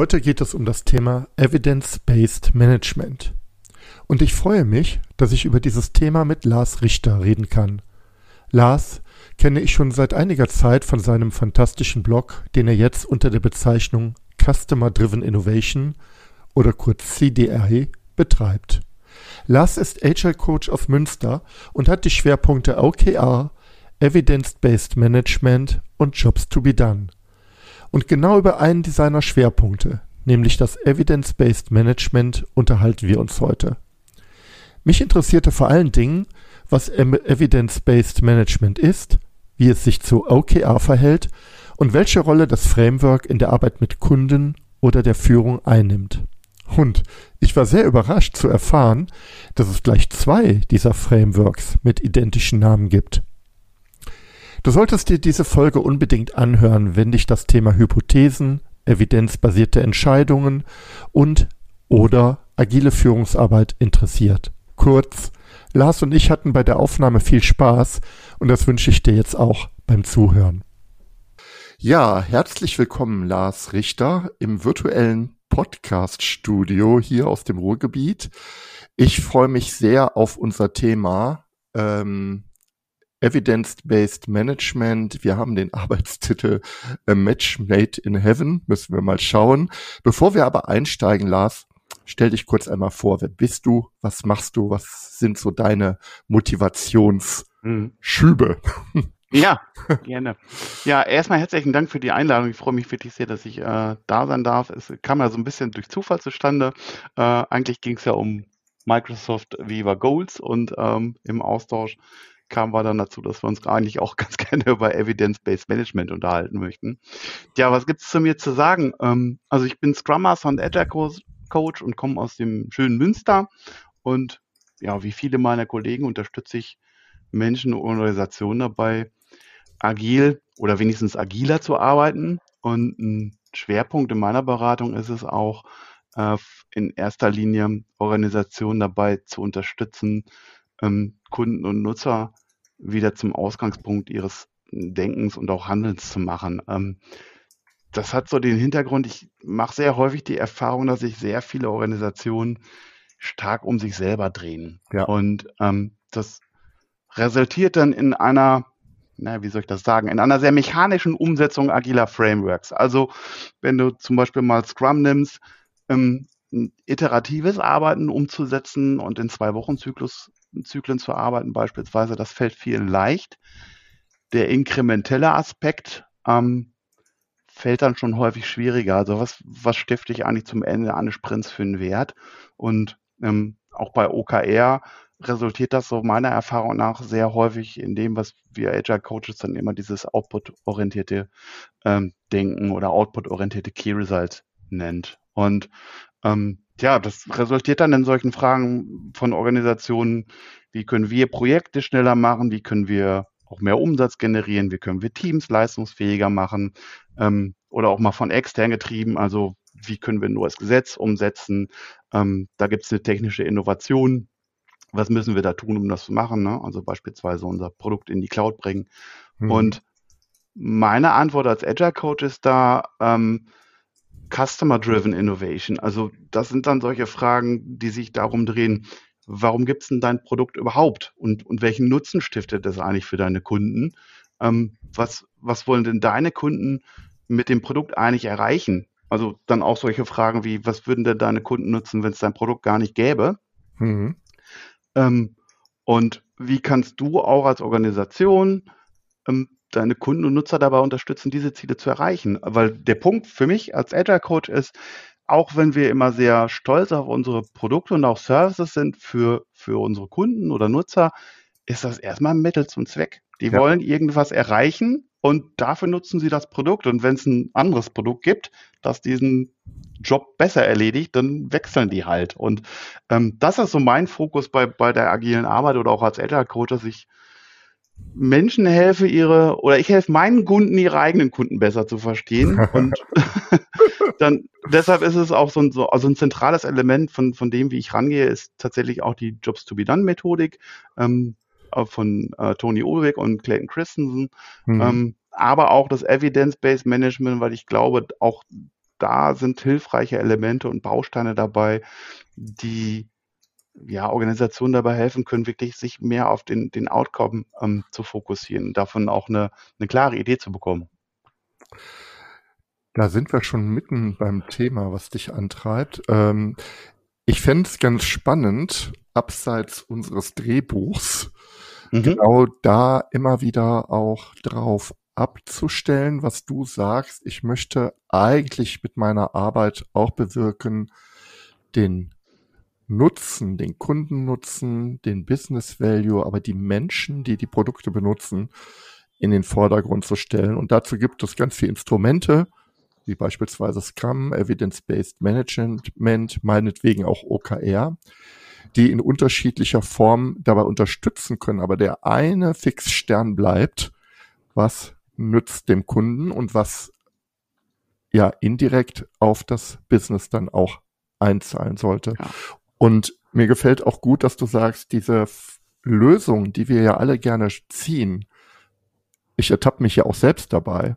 Heute geht es um das Thema Evidence-Based Management. Und ich freue mich, dass ich über dieses Thema mit Lars Richter reden kann. Lars kenne ich schon seit einiger Zeit von seinem fantastischen Blog, den er jetzt unter der Bezeichnung Customer Driven Innovation oder kurz CDI betreibt. Lars ist Agile Coach aus Münster und hat die Schwerpunkte OKR, Evidence-Based Management und Jobs to be done. Und genau über einen seiner Schwerpunkte, nämlich das Evidence-Based Management, unterhalten wir uns heute. Mich interessierte vor allen Dingen, was Evidence-Based Management ist, wie es sich zu OKR verhält und welche Rolle das Framework in der Arbeit mit Kunden oder der Führung einnimmt. Und ich war sehr überrascht zu erfahren, dass es gleich zwei dieser Frameworks mit identischen Namen gibt. Du solltest dir diese Folge unbedingt anhören, wenn dich das Thema Hypothesen, evidenzbasierte Entscheidungen und oder agile Führungsarbeit interessiert. Kurz, Lars und ich hatten bei der Aufnahme viel Spaß und das wünsche ich dir jetzt auch beim Zuhören. Ja, herzlich willkommen, Lars Richter, im virtuellen Podcast-Studio hier aus dem Ruhrgebiet. Ich freue mich sehr auf unser Thema ähm, Evidence-Based Management. Wir haben den Arbeitstitel A Match Made in Heaven. Müssen wir mal schauen. Bevor wir aber einsteigen, Lars, stell dich kurz einmal vor. Wer bist du? Was machst du? Was sind so deine Motivationsschübe? Ja, gerne. Ja, erstmal herzlichen Dank für die Einladung. Ich freue mich wirklich sehr, dass ich äh, da sein darf. Es kam ja so ein bisschen durch Zufall zustande. Äh, eigentlich ging es ja um Microsoft Viva Goals und ähm, im Austausch kamen wir dann dazu, dass wir uns eigentlich auch ganz gerne über Evidence-Based Management unterhalten möchten. Ja, was gibt es zu mir zu sagen? Ähm, also ich bin Scrum Master und Agile Coach und komme aus dem schönen Münster und ja, wie viele meiner Kollegen unterstütze ich Menschen und Organisationen dabei, agil oder wenigstens agiler zu arbeiten. Und ein Schwerpunkt in meiner Beratung ist es auch, äh, in erster Linie Organisationen dabei zu unterstützen, ähm, Kunden und Nutzer wieder zum Ausgangspunkt ihres Denkens und auch Handelns zu machen. Ähm, das hat so den Hintergrund, ich mache sehr häufig die Erfahrung, dass sich sehr viele Organisationen stark um sich selber drehen. Ja. Und ähm, das resultiert dann in einer na, wie soll ich das sagen, in einer sehr mechanischen Umsetzung agiler Frameworks. Also wenn du zum Beispiel mal Scrum nimmst, ähm, iteratives Arbeiten umzusetzen und in zwei Wochen Zyklus, Zyklen zu arbeiten beispielsweise, das fällt vielen leicht. Der inkrementelle Aspekt ähm, fällt dann schon häufig schwieriger. Also was, was stifte ich eigentlich zum Ende eines Sprints für einen Wert? Und ähm, auch bei OKR resultiert das so meiner Erfahrung nach sehr häufig in dem, was wir Agile Coaches dann immer dieses Output-orientierte ähm, Denken oder Output-orientierte Key Result nennt. Und ähm, ja, das resultiert dann in solchen Fragen von Organisationen, wie können wir Projekte schneller machen, wie können wir auch mehr Umsatz generieren, wie können wir Teams leistungsfähiger machen ähm, oder auch mal von extern getrieben, also wie können wir ein neues Gesetz umsetzen. Ähm, da gibt es eine technische Innovation, was müssen wir da tun, um das zu machen? Ne? Also beispielsweise unser Produkt in die Cloud bringen. Mhm. Und meine Antwort als Agile Coach ist da ähm, Customer-Driven Innovation. Also das sind dann solche Fragen, die sich darum drehen, warum gibt es denn dein Produkt überhaupt und, und welchen Nutzen stiftet das eigentlich für deine Kunden? Ähm, was, was wollen denn deine Kunden mit dem Produkt eigentlich erreichen? Also dann auch solche Fragen wie, was würden denn deine Kunden nutzen, wenn es dein Produkt gar nicht gäbe? Mhm. Ähm, und wie kannst du auch als Organisation ähm, deine Kunden und Nutzer dabei unterstützen, diese Ziele zu erreichen? Weil der Punkt für mich als Agile Coach ist, auch wenn wir immer sehr stolz auf unsere Produkte und auch Services sind für, für unsere Kunden oder Nutzer, ist das erstmal ein Mittel zum Zweck. Die ja. wollen irgendwas erreichen und dafür nutzen sie das Produkt. Und wenn es ein anderes Produkt gibt, das diesen Job besser erledigt, dann wechseln die halt. Und ähm, das ist so mein Fokus bei, bei der agilen Arbeit oder auch als älterer Coach, dass ich Menschen helfe, ihre, oder ich helfe meinen Kunden, ihre eigenen Kunden besser zu verstehen. Und dann, deshalb ist es auch so ein, so, also ein zentrales Element von, von dem, wie ich rangehe, ist tatsächlich auch die Jobs to be done Methodik ähm, von äh, Tony Ulrich und Clayton Christensen. Mhm. Ähm, aber auch das Evidence-Based Management, weil ich glaube, auch da sind hilfreiche Elemente und Bausteine dabei, die ja, Organisationen dabei helfen können, wirklich sich mehr auf den, den Outcome ähm, zu fokussieren, davon auch eine, eine klare Idee zu bekommen. Da sind wir schon mitten beim Thema, was dich antreibt. Ähm, ich fände es ganz spannend, abseits unseres Drehbuchs, mhm. genau da immer wieder auch drauf abzustellen, was du sagst. Ich möchte eigentlich mit meiner Arbeit auch bewirken, den Nutzen, den Kundennutzen, den Business Value, aber die Menschen, die die Produkte benutzen, in den Vordergrund zu stellen. Und dazu gibt es ganz viele Instrumente, wie beispielsweise Scrum, Evidence-Based Management, meinetwegen auch OKR, die in unterschiedlicher Form dabei unterstützen können. Aber der eine Fixstern bleibt, was nützt dem Kunden und was ja indirekt auf das Business dann auch einzahlen sollte. Ja. Und mir gefällt auch gut, dass du sagst, diese Lösung, die wir ja alle gerne ziehen, ich ertappe mich ja auch selbst dabei,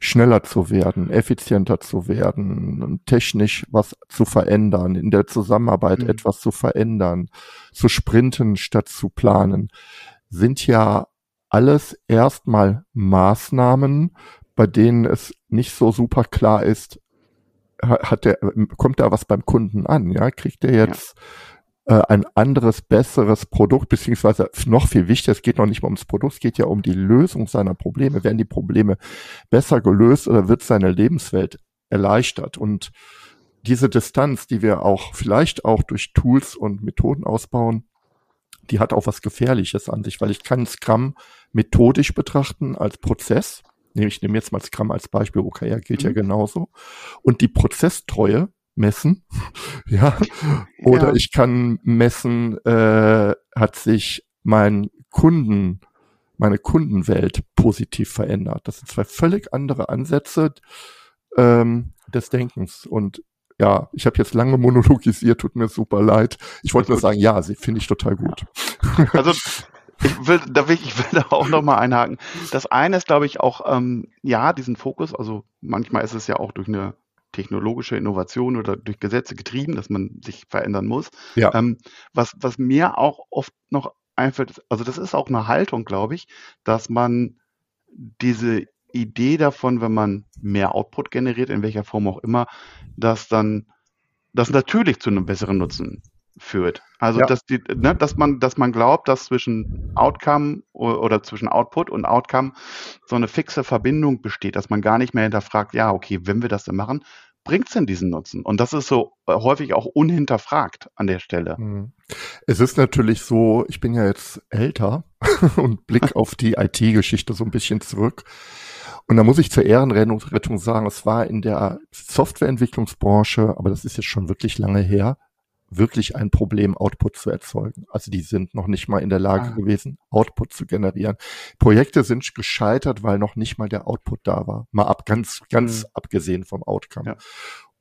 schneller zu werden, effizienter zu werden, technisch was zu verändern, in der Zusammenarbeit mhm. etwas zu verändern, zu sprinten statt zu planen, sind ja alles erstmal Maßnahmen, bei denen es nicht so super klar ist, hat der, kommt da was beim Kunden an, ja? Kriegt der jetzt ja. äh, ein anderes, besseres Produkt, beziehungsweise noch viel wichtiger, es geht noch nicht mal ums Produkt, es geht ja um die Lösung seiner Probleme. Werden die Probleme besser gelöst oder wird seine Lebenswelt erleichtert? Und diese Distanz, die wir auch vielleicht auch durch Tools und Methoden ausbauen, die hat auch was Gefährliches an sich, weil ich kann Scrum methodisch betrachten als Prozess nehme ich nehme jetzt mal Scrum als Beispiel, OKR gilt mhm. ja genauso, und die Prozesstreue messen, ja, oder ja. ich kann messen, äh, hat sich mein Kunden, meine Kundenwelt positiv verändert. Das sind zwei völlig andere Ansätze ähm, des Denkens und ja, ich habe jetzt lange monologisiert, tut mir super leid. Ich wollte nur sagen, ja, sie finde ich total gut. Also ich will, da will, ich will da auch nochmal einhaken. Das eine ist, glaube ich, auch, ähm, ja, diesen Fokus, also manchmal ist es ja auch durch eine technologische Innovation oder durch Gesetze getrieben, dass man sich verändern muss. Ja. Ähm, was, was mir auch oft noch einfällt, also das ist auch eine Haltung, glaube ich, dass man diese Idee davon, wenn man mehr Output generiert, in welcher Form auch immer, dass dann das natürlich zu einem besseren Nutzen führt. Also ja. dass die, ne, dass man, dass man glaubt, dass zwischen Outcome oder zwischen Output und Outcome so eine fixe Verbindung besteht, dass man gar nicht mehr hinterfragt, ja, okay, wenn wir das denn machen, bringt es denn diesen Nutzen? Und das ist so äh, häufig auch unhinterfragt an der Stelle. Hm. Es ist natürlich so, ich bin ja jetzt älter und blick auf die IT-Geschichte so ein bisschen zurück. Und da muss ich zur Ehrenrettung sagen, es war in der Softwareentwicklungsbranche, aber das ist jetzt schon wirklich lange her, wirklich ein Problem, Output zu erzeugen. Also die sind noch nicht mal in der Lage ah. gewesen, Output zu generieren. Projekte sind gescheitert, weil noch nicht mal der Output da war. Mal ab, ganz, ganz mhm. abgesehen vom Outcome. Ja.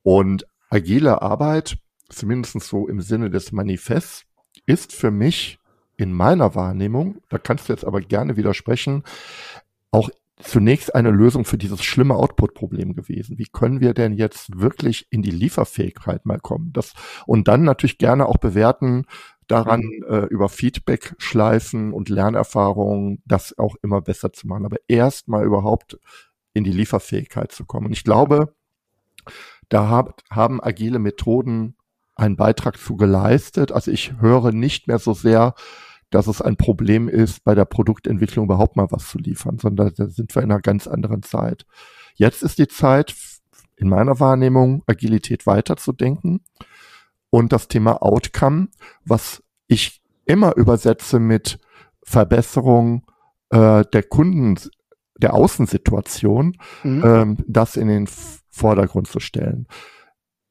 Und agile Arbeit, zumindest so im Sinne des Manifests, ist für mich in meiner Wahrnehmung, da kannst du jetzt aber gerne widersprechen, auch zunächst eine Lösung für dieses schlimme Output-Problem gewesen. Wie können wir denn jetzt wirklich in die Lieferfähigkeit mal kommen? Das, und dann natürlich gerne auch bewerten, daran mhm. äh, über Feedback schleifen und Lernerfahrungen, das auch immer besser zu machen. Aber erst mal überhaupt in die Lieferfähigkeit zu kommen. Und ich glaube, da hab, haben agile Methoden einen Beitrag zu geleistet. Also ich höre nicht mehr so sehr, dass es ein Problem ist, bei der Produktentwicklung überhaupt mal was zu liefern, sondern da sind wir in einer ganz anderen Zeit. Jetzt ist die Zeit, in meiner Wahrnehmung, Agilität weiterzudenken und das Thema Outcome, was ich immer übersetze mit Verbesserung äh, der Kunden, der Außensituation, mhm. ähm, das in den Vordergrund zu stellen.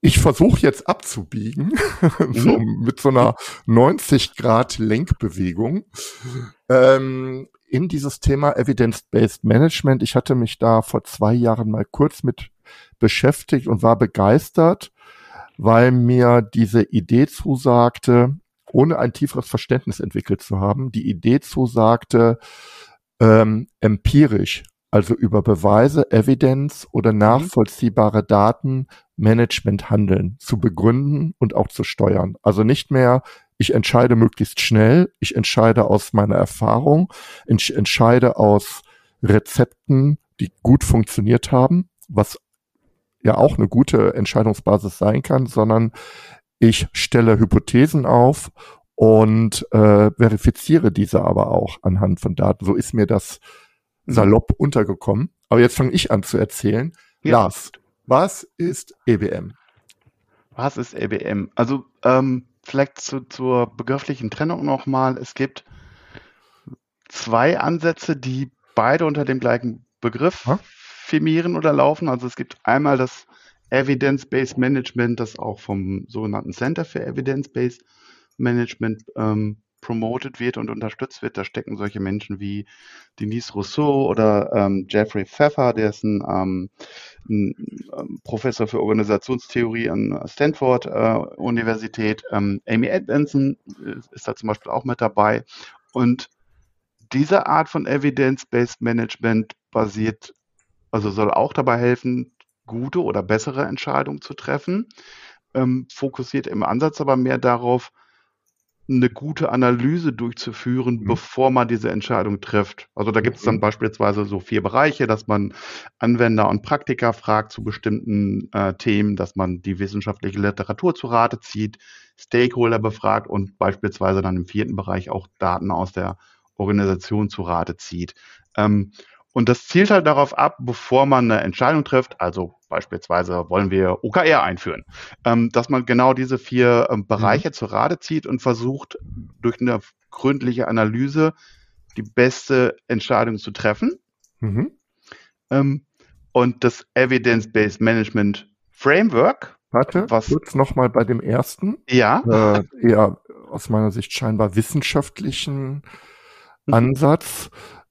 Ich versuche jetzt abzubiegen, so mhm. mit so einer 90 Grad Lenkbewegung ähm, in dieses Thema Evidence-Based Management. Ich hatte mich da vor zwei Jahren mal kurz mit beschäftigt und war begeistert, weil mir diese Idee zusagte, ohne ein tieferes Verständnis entwickelt zu haben, die Idee zusagte, ähm, empirisch, also über Beweise, Evidenz oder mhm. nachvollziehbare Daten Management handeln zu begründen und auch zu steuern. Also nicht mehr, ich entscheide möglichst schnell, ich entscheide aus meiner Erfahrung, ich entscheide aus Rezepten, die gut funktioniert haben, was ja auch eine gute Entscheidungsbasis sein kann, sondern ich stelle Hypothesen auf und äh, verifiziere diese aber auch anhand von Daten. So ist mir das mhm. salopp untergekommen. Aber jetzt fange ich an zu erzählen. Ja. Lars, was ist EBM? Was ist EBM? Also ähm, vielleicht zu, zur begrifflichen Trennung nochmal. Es gibt zwei Ansätze, die beide unter dem gleichen Begriff ha? firmieren oder laufen. Also es gibt einmal das Evidence-Based Management, das auch vom sogenannten Center für Evidence-Based Management ähm, promoted wird und unterstützt wird. Da stecken solche Menschen wie Denise Rousseau oder ähm, Jeffrey Pfeffer, der ist ein, ähm, ein ähm, Professor für Organisationstheorie an Stanford äh, Universität. Ähm, Amy Edmondson ist da zum Beispiel auch mit dabei. Und diese Art von Evidence-Based Management basiert, also soll auch dabei helfen, gute oder bessere Entscheidungen zu treffen, ähm, fokussiert im Ansatz aber mehr darauf, eine gute Analyse durchzuführen, mhm. bevor man diese Entscheidung trifft. Also da gibt es dann mhm. beispielsweise so vier Bereiche, dass man Anwender und Praktiker fragt zu bestimmten äh, Themen, dass man die wissenschaftliche Literatur zu Rate zieht, Stakeholder befragt und beispielsweise dann im vierten Bereich auch Daten aus der Organisation zu Rate zieht. Ähm, und das zielt halt darauf ab, bevor man eine Entscheidung trifft, also beispielsweise wollen wir OKR einführen, ähm, dass man genau diese vier ähm, Bereiche mhm. zur Rate zieht und versucht, durch eine gründliche Analyse die beste Entscheidung zu treffen. Mhm. Ähm, und das Evidence-Based Management Framework. Warte, was kurz nochmal bei dem ersten. Ja. Äh, eher aus meiner Sicht scheinbar wissenschaftlichen mhm. Ansatz.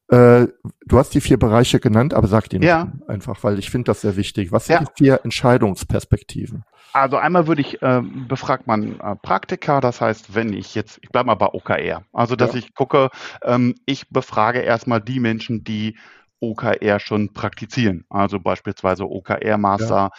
Äh, du hast die vier Bereiche genannt, aber sag die ja. einfach, weil ich finde das sehr wichtig. Was sind ja. die vier Entscheidungsperspektiven? Also einmal würde ich, äh, befragt man äh, Praktika, das heißt, wenn ich jetzt, ich bleibe mal bei OKR, also dass ja. ich gucke, ähm, ich befrage erstmal die Menschen, die OKR schon praktizieren. Also beispielsweise OKR-Master,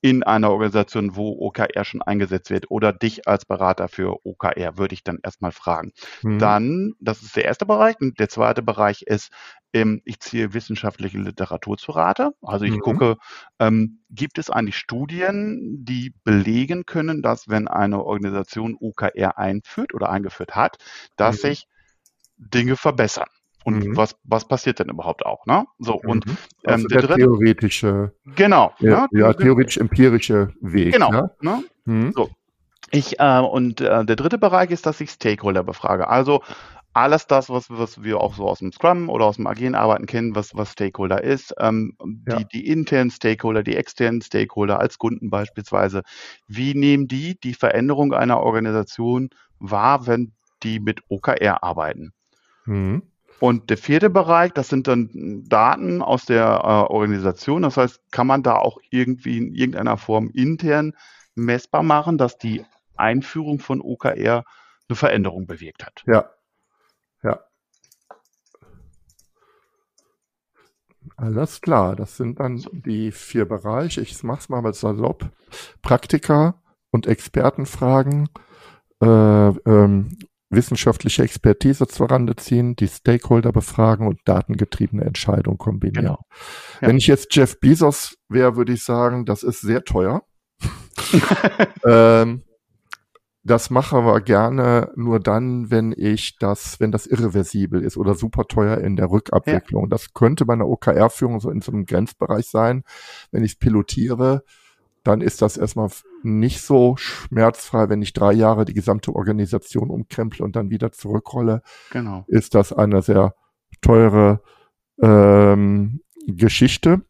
in einer Organisation, wo OKR schon eingesetzt wird oder dich als Berater für OKR, würde ich dann erstmal fragen. Mhm. Dann, das ist der erste Bereich. Und der zweite Bereich ist, ähm, ich ziehe wissenschaftliche Literatur zu Rate. Also ich mhm. gucke, ähm, gibt es eigentlich Studien, die belegen können, dass wenn eine Organisation OKR einführt oder eingeführt hat, dass mhm. sich Dinge verbessern. Und mhm. was, was passiert denn überhaupt auch, ne? So, und mhm. ähm, also der, der dritte, theoretische, genau, ja, ne? ja theoretisch-empirische Weg. Genau, ja? ne? Mhm. So. Ich, äh, und äh, der dritte Bereich ist, dass ich Stakeholder befrage. Also alles das, was, was wir auch so aus dem Scrum oder aus dem agilen Arbeiten kennen, was, was Stakeholder ist, ähm, ja. die, die internen Stakeholder, die externen Stakeholder als Kunden beispielsweise, wie nehmen die die Veränderung einer Organisation wahr, wenn die mit OKR arbeiten? Mhm. Und der vierte Bereich, das sind dann Daten aus der äh, Organisation. Das heißt, kann man da auch irgendwie in irgendeiner Form intern messbar machen, dass die Einführung von OKR eine Veränderung bewirkt hat. Ja. Ja. Alles klar, das sind dann die vier Bereiche. Ich mach's mal mit salopp. Praktika und Expertenfragen, äh, ähm, wissenschaftliche Expertise zurande ziehen, die Stakeholder befragen und datengetriebene Entscheidungen kombinieren. Genau. Ja. Wenn ich jetzt Jeff Bezos wäre, würde ich sagen, das ist sehr teuer. ähm, das mache aber gerne nur dann, wenn ich das, wenn das irreversibel ist oder super teuer in der Rückabwicklung. Ja. Das könnte bei einer OKR-Führung so in so einem Grenzbereich sein, wenn ich es pilotiere dann ist das erstmal nicht so schmerzfrei, wenn ich drei Jahre die gesamte Organisation umkremple und dann wieder zurückrolle. Genau. Ist das eine sehr teure ähm, Geschichte.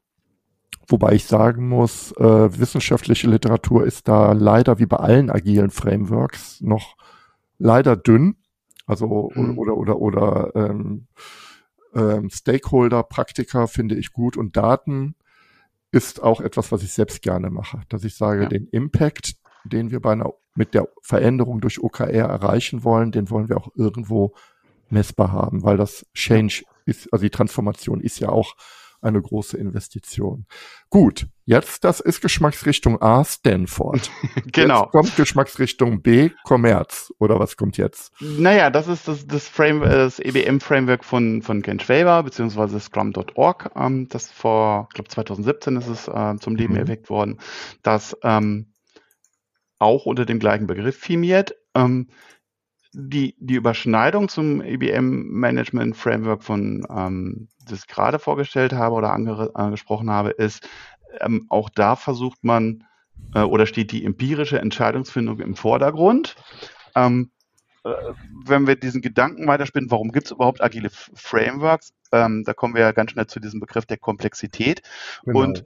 Wobei ich sagen muss, äh, wissenschaftliche Literatur ist da leider wie bei allen agilen Frameworks noch leider dünn. Also mhm. oder oder oder ähm, ähm, Stakeholder, Praktiker finde ich gut und Daten ist auch etwas, was ich selbst gerne mache, dass ich sage, ja. den Impact, den wir bei einer, mit der Veränderung durch OKR erreichen wollen, den wollen wir auch irgendwo messbar haben, weil das Change ist, also die Transformation ist ja auch eine große Investition. Gut, jetzt, das ist Geschmacksrichtung A, Stanford. genau. Jetzt kommt Geschmacksrichtung B, Commerz. Oder was kommt jetzt? Naja, das ist das, das, Frame, das EBM-Framework von, von Ken Schwaber, beziehungsweise Scrum.org, ähm, das vor, ich glaube 2017 ist es äh, zum Leben mhm. erweckt worden, das ähm, auch unter dem gleichen Begriff firmiert. Ähm, die, die Überschneidung zum IBM Management Framework von, ähm, das ich gerade vorgestellt habe oder angesprochen habe, ist, ähm, auch da versucht man äh, oder steht die empirische Entscheidungsfindung im Vordergrund. Ähm, äh, wenn wir diesen Gedanken weiterspinnen, warum gibt es überhaupt agile Frameworks? Ähm, da kommen wir ja ganz schnell zu diesem Begriff der Komplexität. Genau. Und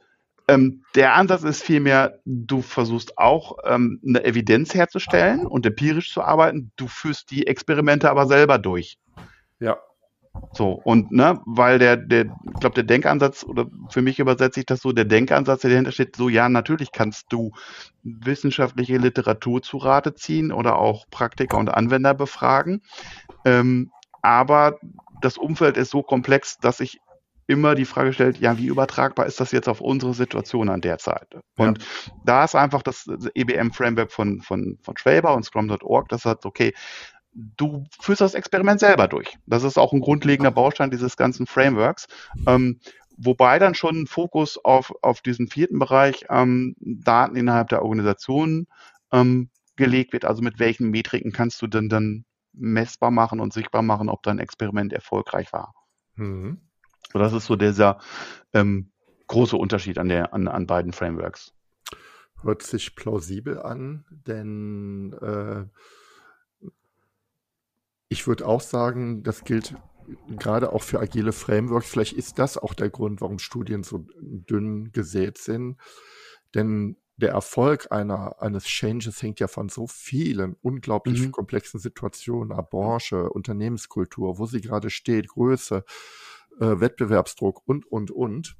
ähm, der Ansatz ist vielmehr, du versuchst auch ähm, eine Evidenz herzustellen und empirisch zu arbeiten. Du führst die Experimente aber selber durch. Ja. So, und ne, weil der, der, ich glaube, der Denkansatz, oder für mich übersetze ich das so, der Denkansatz, der dahinter steht, so, ja, natürlich kannst du wissenschaftliche Literatur zu Rate ziehen oder auch Praktiker und Anwender befragen. Ähm, aber das Umfeld ist so komplex, dass ich immer die Frage stellt, ja, wie übertragbar ist das jetzt auf unsere Situation an der Zeit? Und ja. da ist einfach das EBM-Framework von, von, von Schwaber und Scrum.org, das sagt, okay, du führst das Experiment selber durch. Das ist auch ein grundlegender Baustein dieses ganzen Frameworks. Ähm, wobei dann schon ein Fokus auf, auf diesen vierten Bereich ähm, Daten innerhalb der Organisation ähm, gelegt wird. Also mit welchen Metriken kannst du denn dann messbar machen und sichtbar machen, ob dein Experiment erfolgreich war. Mhm. So, das ist so dieser ähm, große Unterschied an, der, an, an beiden Frameworks. Hört sich plausibel an, denn äh, ich würde auch sagen, das gilt gerade auch für agile Frameworks. Vielleicht ist das auch der Grund, warum Studien so dünn gesät sind. Denn der Erfolg einer, eines Changes hängt ja von so vielen unglaublich mhm. komplexen Situationen, Branche, Unternehmenskultur, wo sie gerade steht, Größe, äh, Wettbewerbsdruck und, und, und,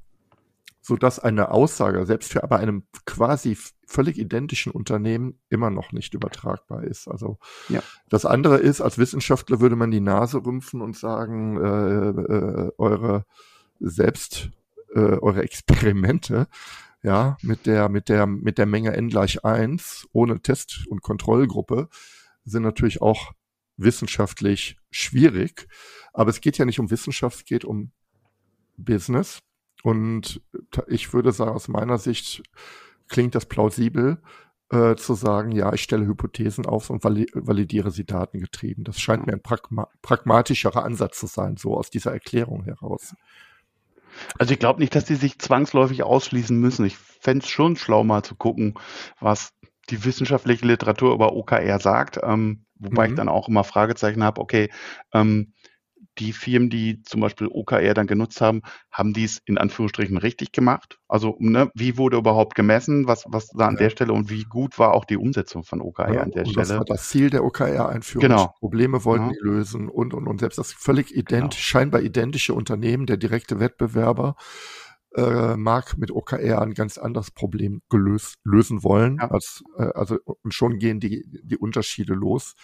so dass eine Aussage selbst für aber einem quasi völlig identischen Unternehmen immer noch nicht übertragbar ist. Also ja. das andere ist, als Wissenschaftler würde man die Nase rümpfen und sagen, äh, äh, eure selbst äh, eure Experimente ja, mit der, mit der, mit der Menge n gleich eins ohne Test- und Kontrollgruppe sind natürlich auch wissenschaftlich schwierig. Aber es geht ja nicht um Wissenschaft, es geht um Business. Und ich würde sagen, aus meiner Sicht klingt das plausibel, äh, zu sagen, ja, ich stelle Hypothesen auf und validiere sie datengetrieben. Das scheint mir ein pragma pragmatischerer Ansatz zu sein, so aus dieser Erklärung heraus. Also ich glaube nicht, dass die sich zwangsläufig ausschließen müssen. Ich fände es schon schlau, mal zu gucken, was die wissenschaftliche Literatur über OKR sagt. Ähm, wobei mhm. ich dann auch immer Fragezeichen habe, okay, ähm, die Firmen, die zum Beispiel OKR dann genutzt haben, haben dies in Anführungsstrichen richtig gemacht? Also, ne, wie wurde überhaupt gemessen? Was, was da an ja. der Stelle und wie gut war auch die Umsetzung von OKR ja, an der und Stelle? Das war das Ziel der OKR-Einführung. Genau. Probleme wollten ja. die lösen und, und, und selbst das völlig ident, genau. scheinbar identische Unternehmen, der direkte Wettbewerber, äh, mag mit OKR ein ganz anderes Problem gelöst, lösen wollen, ja. als, äh, also, und schon gehen die, die Unterschiede los.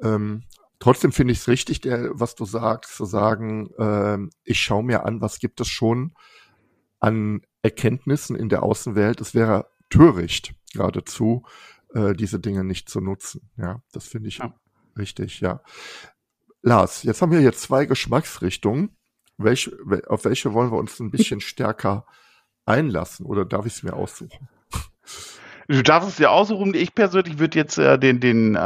Ähm, trotzdem finde ich es richtig, der, was du sagst, zu sagen, äh, ich schaue mir an, was gibt es schon an Erkenntnissen in der Außenwelt. Es wäre töricht geradezu, äh, diese Dinge nicht zu nutzen. Ja, das finde ich ja. richtig, ja. Lars, jetzt haben wir hier zwei Geschmacksrichtungen. Welche, auf welche wollen wir uns ein bisschen stärker einlassen oder darf ich es mir aussuchen? Du darfst es dir aussuchen. Ich persönlich würde jetzt äh, den, den, äh,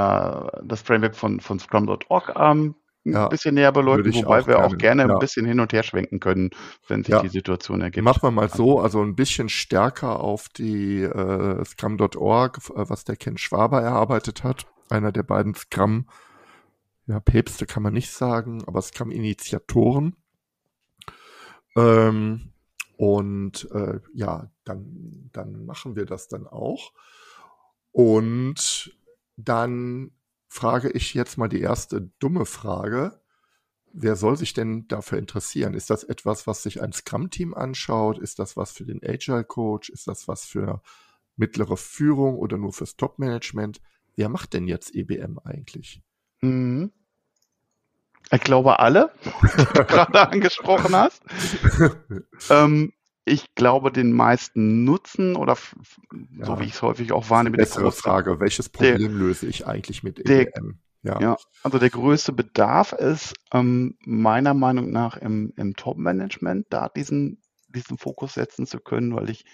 das Framework von, von Scrum.org ähm, ja, ein bisschen näher beleuchten, wobei wir gerne, auch gerne ja. ein bisschen hin und her schwenken können, wenn sich ja. die Situation ergibt. Machen wir mal so, also ein bisschen stärker auf die äh, Scrum.org, äh, was der Ken Schwaber erarbeitet hat, einer der beiden Scrum, ja, Päpste kann man nicht sagen, aber Scrum-Initiatoren. Ähm, Und äh, ja, dann, dann machen wir das dann auch. Und dann frage ich jetzt mal die erste dumme Frage. Wer soll sich denn dafür interessieren? Ist das etwas, was sich ein Scrum-Team anschaut? Ist das was für den Agile Coach? Ist das was für mittlere Führung oder nur fürs Top-Management? Wer macht denn jetzt EBM eigentlich? Mhm. Ich glaube alle, die du gerade angesprochen hast. ähm, ich glaube, den meisten Nutzen oder ja. so wie ich es häufig auch wahrnehme. Bessere Frage, welches Problem der, löse ich eigentlich mit EBM? Der, ja. ja. also der größte Bedarf ist ähm, meiner Meinung nach im, im Top-Management, da diesen, diesen Fokus setzen zu können, weil ich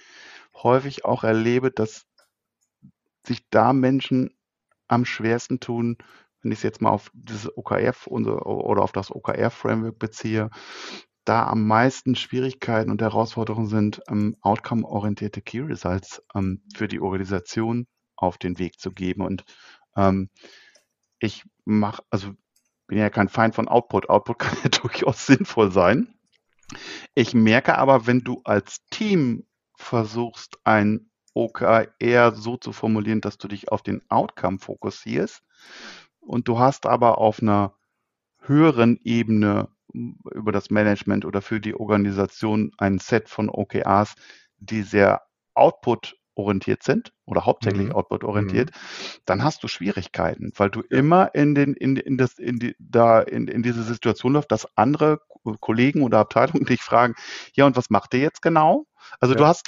häufig auch erlebe, dass sich da Menschen am schwersten tun, wenn ich es jetzt mal auf dieses OKR oder auf das OKR-Framework beziehe, da am meisten Schwierigkeiten und Herausforderungen sind, ähm, outcome-orientierte Key Results ähm, für die Organisation auf den Weg zu geben. Und ähm, ich mache, also bin ja kein Feind von Output. Output kann ja durchaus sinnvoll sein. Ich merke aber, wenn du als Team versuchst, ein OKR so zu formulieren, dass du dich auf den Outcome fokussierst und du hast aber auf einer höheren Ebene über das Management oder für die Organisation ein Set von OKRs, die sehr Output orientiert sind oder hauptsächlich mhm. Output orientiert, mhm. dann hast du Schwierigkeiten, weil du ja. immer in den in, in das in die da in, in diese Situation läuft, dass andere Kollegen oder Abteilungen dich fragen, ja und was macht ihr jetzt genau? Also ja. du hast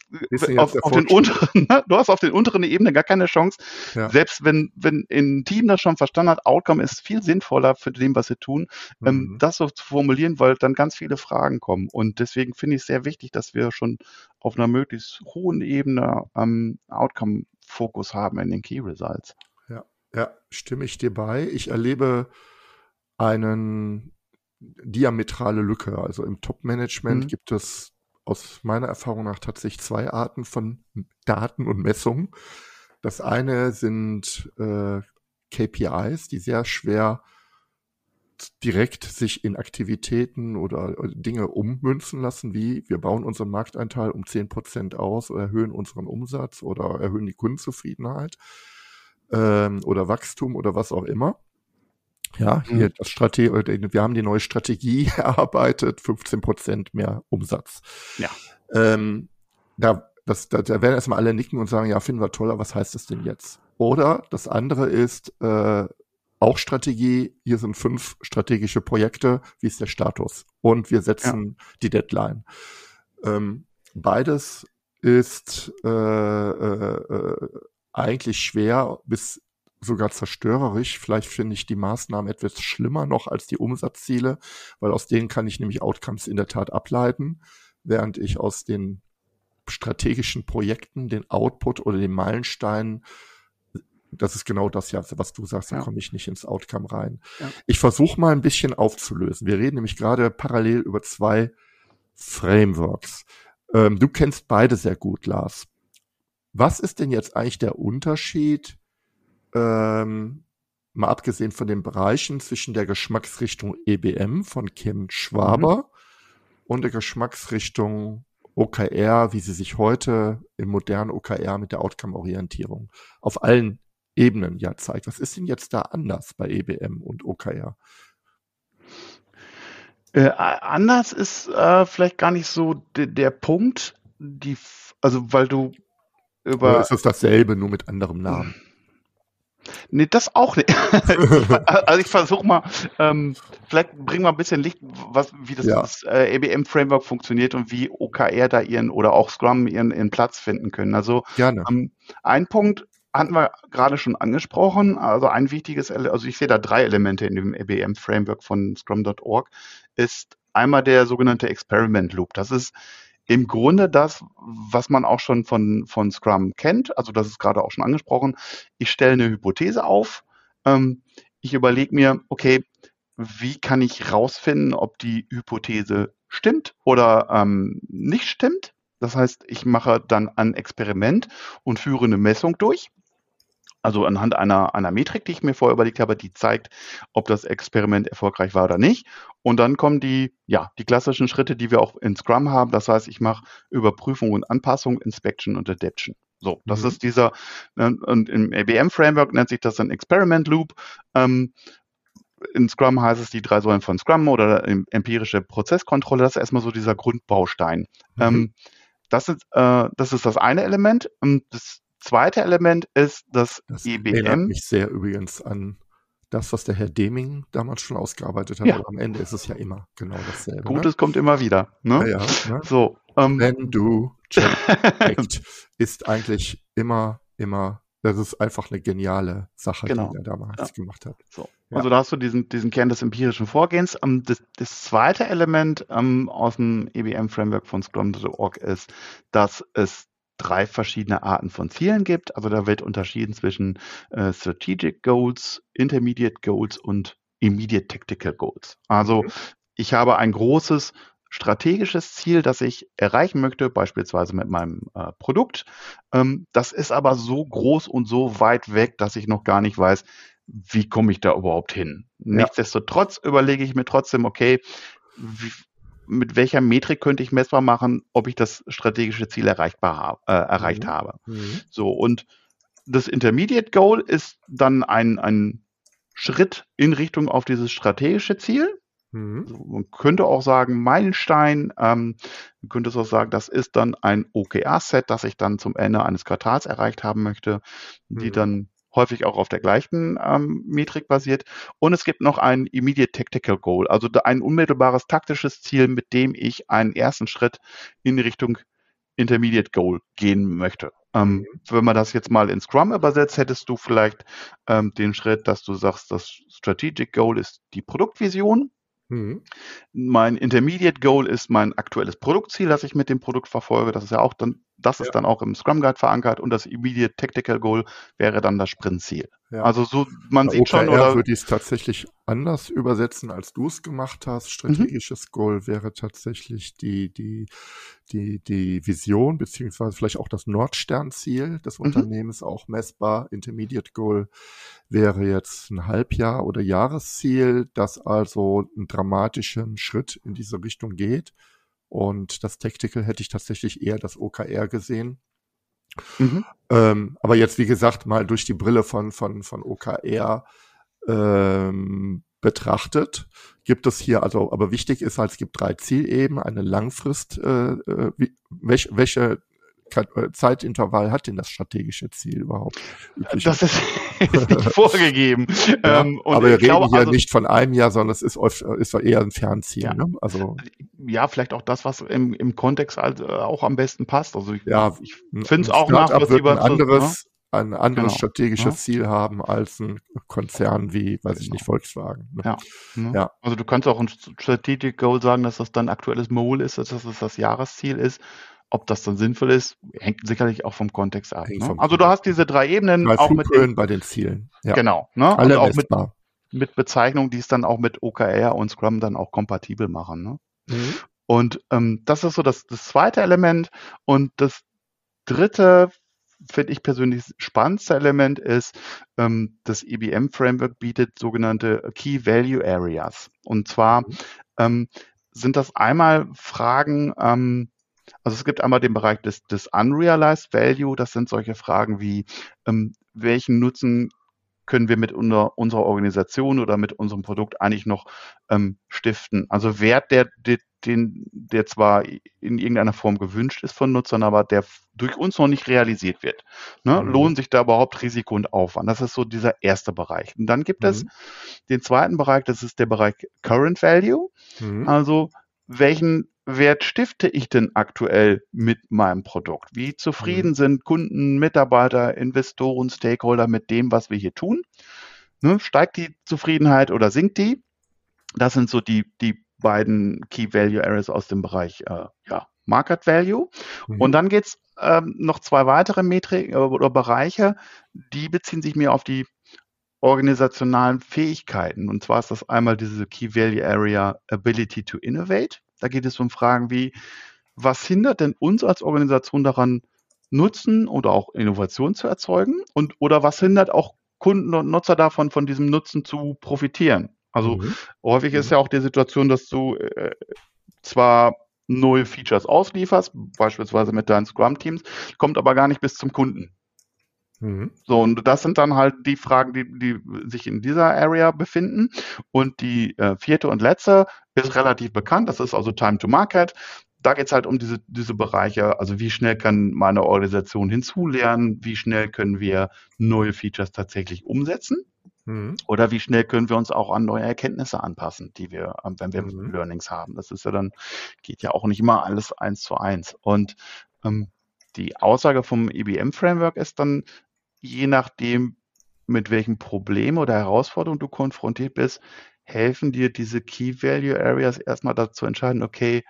auf, auf den unteren, ne, du hast auf den unteren Ebene gar keine Chance. Ja. Selbst wenn, wenn ein Team das schon verstanden hat, Outcome ist viel sinnvoller für dem, was sie tun, ähm, mhm. ähm, das so zu formulieren, weil dann ganz viele Fragen kommen. Und deswegen finde ich es sehr wichtig, dass wir schon auf einer möglichst hohen Ebene ähm, Outcome-Fokus haben in den Key Results. Ja, ja, stimme ich dir bei. Ich erlebe einen diametrale Lücke. Also im Top-Management mhm. gibt es aus meiner Erfahrung nach tatsächlich zwei Arten von Daten und Messungen. Das eine sind äh, KPIs, die sehr schwer direkt sich in Aktivitäten oder Dinge ummünzen lassen, wie wir bauen unseren Markteinteil um zehn Prozent aus oder erhöhen unseren Umsatz oder erhöhen die Kundenzufriedenheit ähm, oder Wachstum oder was auch immer. Ja, hier mhm. das Strategie, wir haben die neue Strategie erarbeitet, 15 Prozent mehr Umsatz. Ja. Ähm, da, das, da, da werden erstmal alle nicken und sagen, ja, finden wir toller, was heißt das denn jetzt? Oder das andere ist äh, auch Strategie, hier sind fünf strategische Projekte, wie ist der Status? Und wir setzen ja. die Deadline. Ähm, beides ist äh, äh, äh eigentlich schwer bis sogar zerstörerisch. Vielleicht finde ich die Maßnahmen etwas schlimmer noch als die Umsatzziele, weil aus denen kann ich nämlich Outcomes in der Tat ableiten, während ich aus den strategischen Projekten den Output oder den Meilenstein das ist genau das ja, was du sagst, da ja. komme ich nicht ins Outcome rein. Ja. Ich versuche mal ein bisschen aufzulösen. Wir reden nämlich gerade parallel über zwei Frameworks. Ähm, du kennst beide sehr gut, Lars. Was ist denn jetzt eigentlich der Unterschied ähm, mal abgesehen von den Bereichen zwischen der Geschmacksrichtung EBM von Kim Schwaber mhm. und der Geschmacksrichtung OKR, wie sie sich heute im modernen OKR mit der Outcome-Orientierung auf allen Ebenen ja zeigt. Was ist denn jetzt da anders bei EBM und OKR? Äh, anders ist äh, vielleicht gar nicht so der Punkt, die, also weil du über. Oder ist es dasselbe, nur mit anderem Namen? Nee, das auch nicht. also ich versuche mal, ähm, vielleicht bringen wir ein bisschen Licht, was, wie das, ja. das äh, ABM-Framework funktioniert und wie OKR da ihren oder auch Scrum ihren, ihren Platz finden können. Also. Ähm, ein Punkt hatten wir gerade schon angesprochen. Also ein wichtiges, also ich sehe da drei Elemente in dem ABM-Framework von Scrum.org, ist einmal der sogenannte Experiment Loop. Das ist im Grunde das, was man auch schon von, von Scrum kennt. Also das ist gerade auch schon angesprochen. Ich stelle eine Hypothese auf. Ähm, ich überlege mir, okay, wie kann ich rausfinden, ob die Hypothese stimmt oder ähm, nicht stimmt? Das heißt, ich mache dann ein Experiment und führe eine Messung durch. Also anhand einer, einer Metrik, die ich mir vorher überlegt habe, die zeigt, ob das Experiment erfolgreich war oder nicht. Und dann kommen die, ja, die klassischen Schritte, die wir auch in Scrum haben. Das heißt, ich mache Überprüfung und Anpassung, Inspection und Adaption. So, das mhm. ist dieser, ne, und im ABM-Framework nennt sich das ein Experiment Loop. Ähm, in Scrum heißt es die drei Säulen von Scrum oder empirische Prozesskontrolle. Das ist erstmal so dieser Grundbaustein. Mhm. Ähm, das, ist, äh, das ist das eine Element. Und das zweite Element ist das, das EBM. Erinnert mich sehr übrigens an das, was der Herr Deming damals schon ausgearbeitet hat. Ja. Am Ende ist es ja immer genau dasselbe. Ne? Gutes ne? kommt immer wieder. Ne? Ja, ja, ne? So, ähm, Wenn du checkst, ist eigentlich immer, immer das ist einfach eine geniale Sache, genau. die er damals gemacht hat. So. Also da hast du diesen, diesen Kern des empirischen Vorgehens. Um, ähm, das, das, zweite Element um, ähm, aus dem EBM-Framework von Scrum.org ist, dass es drei verschiedene Arten von Zielen gibt. Also da wird unterschieden zwischen äh, Strategic Goals, Intermediate Goals und Immediate Tactical Goals. Also okay. ich habe ein großes strategisches Ziel, das ich erreichen möchte, beispielsweise mit meinem äh, Produkt. Ähm, das ist aber so groß und so weit weg, dass ich noch gar nicht weiß, wie komme ich da überhaupt hin. Ja. Nichtsdestotrotz überlege ich mir trotzdem, okay, wie, mit welcher Metrik könnte ich messbar machen, ob ich das strategische Ziel erreichbar äh, erreicht mhm. habe. Mhm. So, und das Intermediate Goal ist dann ein, ein Schritt in Richtung auf dieses strategische Ziel. Mhm. Also man könnte auch sagen, Meilenstein, ähm, man könnte es auch sagen, das ist dann ein OKR-Set, das ich dann zum Ende eines Quartals erreicht haben möchte, die mhm. dann häufig auch auf der gleichen ähm, Metrik basiert. Und es gibt noch ein Immediate Tactical Goal, also ein unmittelbares taktisches Ziel, mit dem ich einen ersten Schritt in Richtung Intermediate Goal gehen möchte. Ähm, mhm. wenn man das jetzt mal in Scrum übersetzt, hättest du vielleicht ähm, den Schritt, dass du sagst, das Strategic Goal ist die Produktvision. Mhm. Mein Intermediate Goal ist mein aktuelles Produktziel, das ich mit dem Produkt verfolge. Das ist ja auch dann, das ja. ist dann auch im Scrum Guide verankert und das Immediate Tactical Goal wäre dann das Sprintziel. Ja. Also so, man Bei sieht OKR schon, oder? würde ich es tatsächlich anders übersetzen, als du es gemacht hast. Mhm. Strategisches mhm. Goal wäre tatsächlich die, die, die, die Vision, beziehungsweise vielleicht auch das Nordsternziel des mhm. Unternehmens, auch messbar. Intermediate Goal wäre jetzt ein Halbjahr oder Jahresziel, das also einen dramatischen Schritt in diese Richtung geht. Und das Tactical hätte ich tatsächlich eher das OKR gesehen. Mhm. Ähm, aber jetzt, wie gesagt, mal durch die Brille von, von, von OKR ähm, betrachtet, gibt es hier, also, aber wichtig ist halt, es gibt drei Zielebenen, eine Langfrist, äh, äh wie, welche, welche Zeitintervall hat denn das strategische Ziel überhaupt? Das ist, ist nicht vorgegeben. Ja, ähm, aber wir reden glaube, hier also, nicht von einem Jahr, sondern es ist, ist eher ein Fernziel. Ja. Ne? Also, ja, vielleicht auch das, was im, im Kontext äh, auch am besten passt. Also ich, ja, ich finde es auch nachvollziehbar. Ein anderes, ne? ein anderes genau. strategisches ja. Ziel haben als ein Konzern wie, weiß ich nicht. Volkswagen. Ne? Ne? ja. Also du kannst auch ein Strategic Goal sagen, dass das dann aktuelles Mole ist, dass das das Jahresziel ist. Ob das dann sinnvoll ist, hängt sicherlich auch vom Kontext ab. Ne? Also du hast diese drei Ebenen drei auch mit den, bei den Zielen. Ja. Genau. Ne? Alle auch mit, mit Bezeichnungen, die es dann auch mit OKR und Scrum dann auch kompatibel machen. Ne? Mhm. Und ähm, das ist so das, das zweite Element. Und das dritte, finde ich persönlich spannendste Element ist, ähm, das EBM-Framework bietet sogenannte Key Value Areas. Und zwar mhm. ähm, sind das einmal Fragen, ähm, also es gibt einmal den Bereich des, des Unrealized Value. Das sind solche Fragen wie, ähm, welchen Nutzen können wir mit unser, unserer Organisation oder mit unserem Produkt eigentlich noch ähm, stiften? Also Wert, der, der, den, der zwar in irgendeiner Form gewünscht ist von Nutzern, aber der durch uns noch nicht realisiert wird. Ne? Mhm. Lohnen sich da überhaupt Risiko und Aufwand? Das ist so dieser erste Bereich. Und dann gibt mhm. es den zweiten Bereich, das ist der Bereich Current Value. Mhm. Also welchen Wert stifte ich denn aktuell mit meinem Produkt? Wie zufrieden mhm. sind Kunden, Mitarbeiter, Investoren, Stakeholder mit dem, was wir hier tun? Ne, steigt die Zufriedenheit oder sinkt die? Das sind so die, die beiden Key Value Areas aus dem Bereich äh, ja, Market Value. Mhm. Und dann geht's ähm, noch zwei weitere Metriken äh, oder Bereiche, die beziehen sich mehr auf die organisationalen Fähigkeiten. Und zwar ist das einmal diese Key Value Area Ability to Innovate. Da geht es um Fragen wie, was hindert denn uns als Organisation daran, Nutzen oder auch Innovation zu erzeugen und oder was hindert auch Kunden und Nutzer davon, von diesem Nutzen zu profitieren. Also mhm. häufig ist mhm. ja auch die Situation, dass du äh, zwar null Features auslieferst, beispielsweise mit deinen Scrum-Teams, kommt aber gar nicht bis zum Kunden. Mhm. So, und das sind dann halt die Fragen, die, die sich in dieser Area befinden. Und die äh, vierte und letzte ist relativ bekannt, das ist also Time to Market. Da geht es halt um diese, diese Bereiche, also wie schnell kann meine Organisation hinzulernen, wie schnell können wir neue Features tatsächlich umsetzen. Mhm. Oder wie schnell können wir uns auch an neue Erkenntnisse anpassen, die wir, ähm, wenn wir mhm. Learnings haben. Das ist ja dann, geht ja auch nicht immer alles eins zu eins. Und ähm, die Aussage vom IBM-Framework e ist dann, je nachdem, mit welchem Problem oder Herausforderung du konfrontiert bist, helfen dir diese Key Value Areas erstmal dazu entscheiden, okay,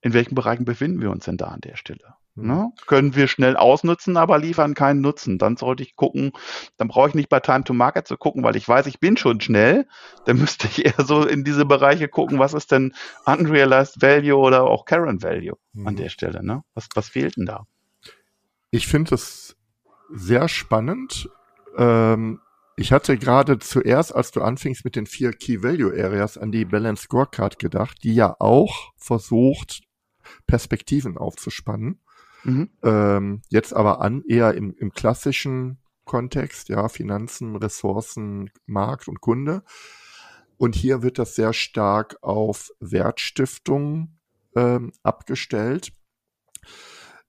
in welchen Bereichen befinden wir uns denn da an der Stelle? Mhm. Ne? Können wir schnell ausnutzen, aber liefern keinen Nutzen. Dann sollte ich gucken, dann brauche ich nicht bei Time to Market zu gucken, weil ich weiß, ich bin schon schnell. Dann müsste ich eher so in diese Bereiche gucken, was ist denn Unrealized Value oder auch Current Value mhm. an der Stelle? Ne? Was, was fehlt denn da? Ich finde es sehr spannend. Ähm, ich hatte gerade zuerst, als du anfingst mit den vier Key Value Areas, an die Balance Scorecard gedacht, die ja auch versucht, Perspektiven aufzuspannen. Mhm. Ähm, jetzt aber an eher im, im klassischen Kontext, ja, Finanzen, Ressourcen, Markt und Kunde. Und hier wird das sehr stark auf Wertstiftung ähm, abgestellt.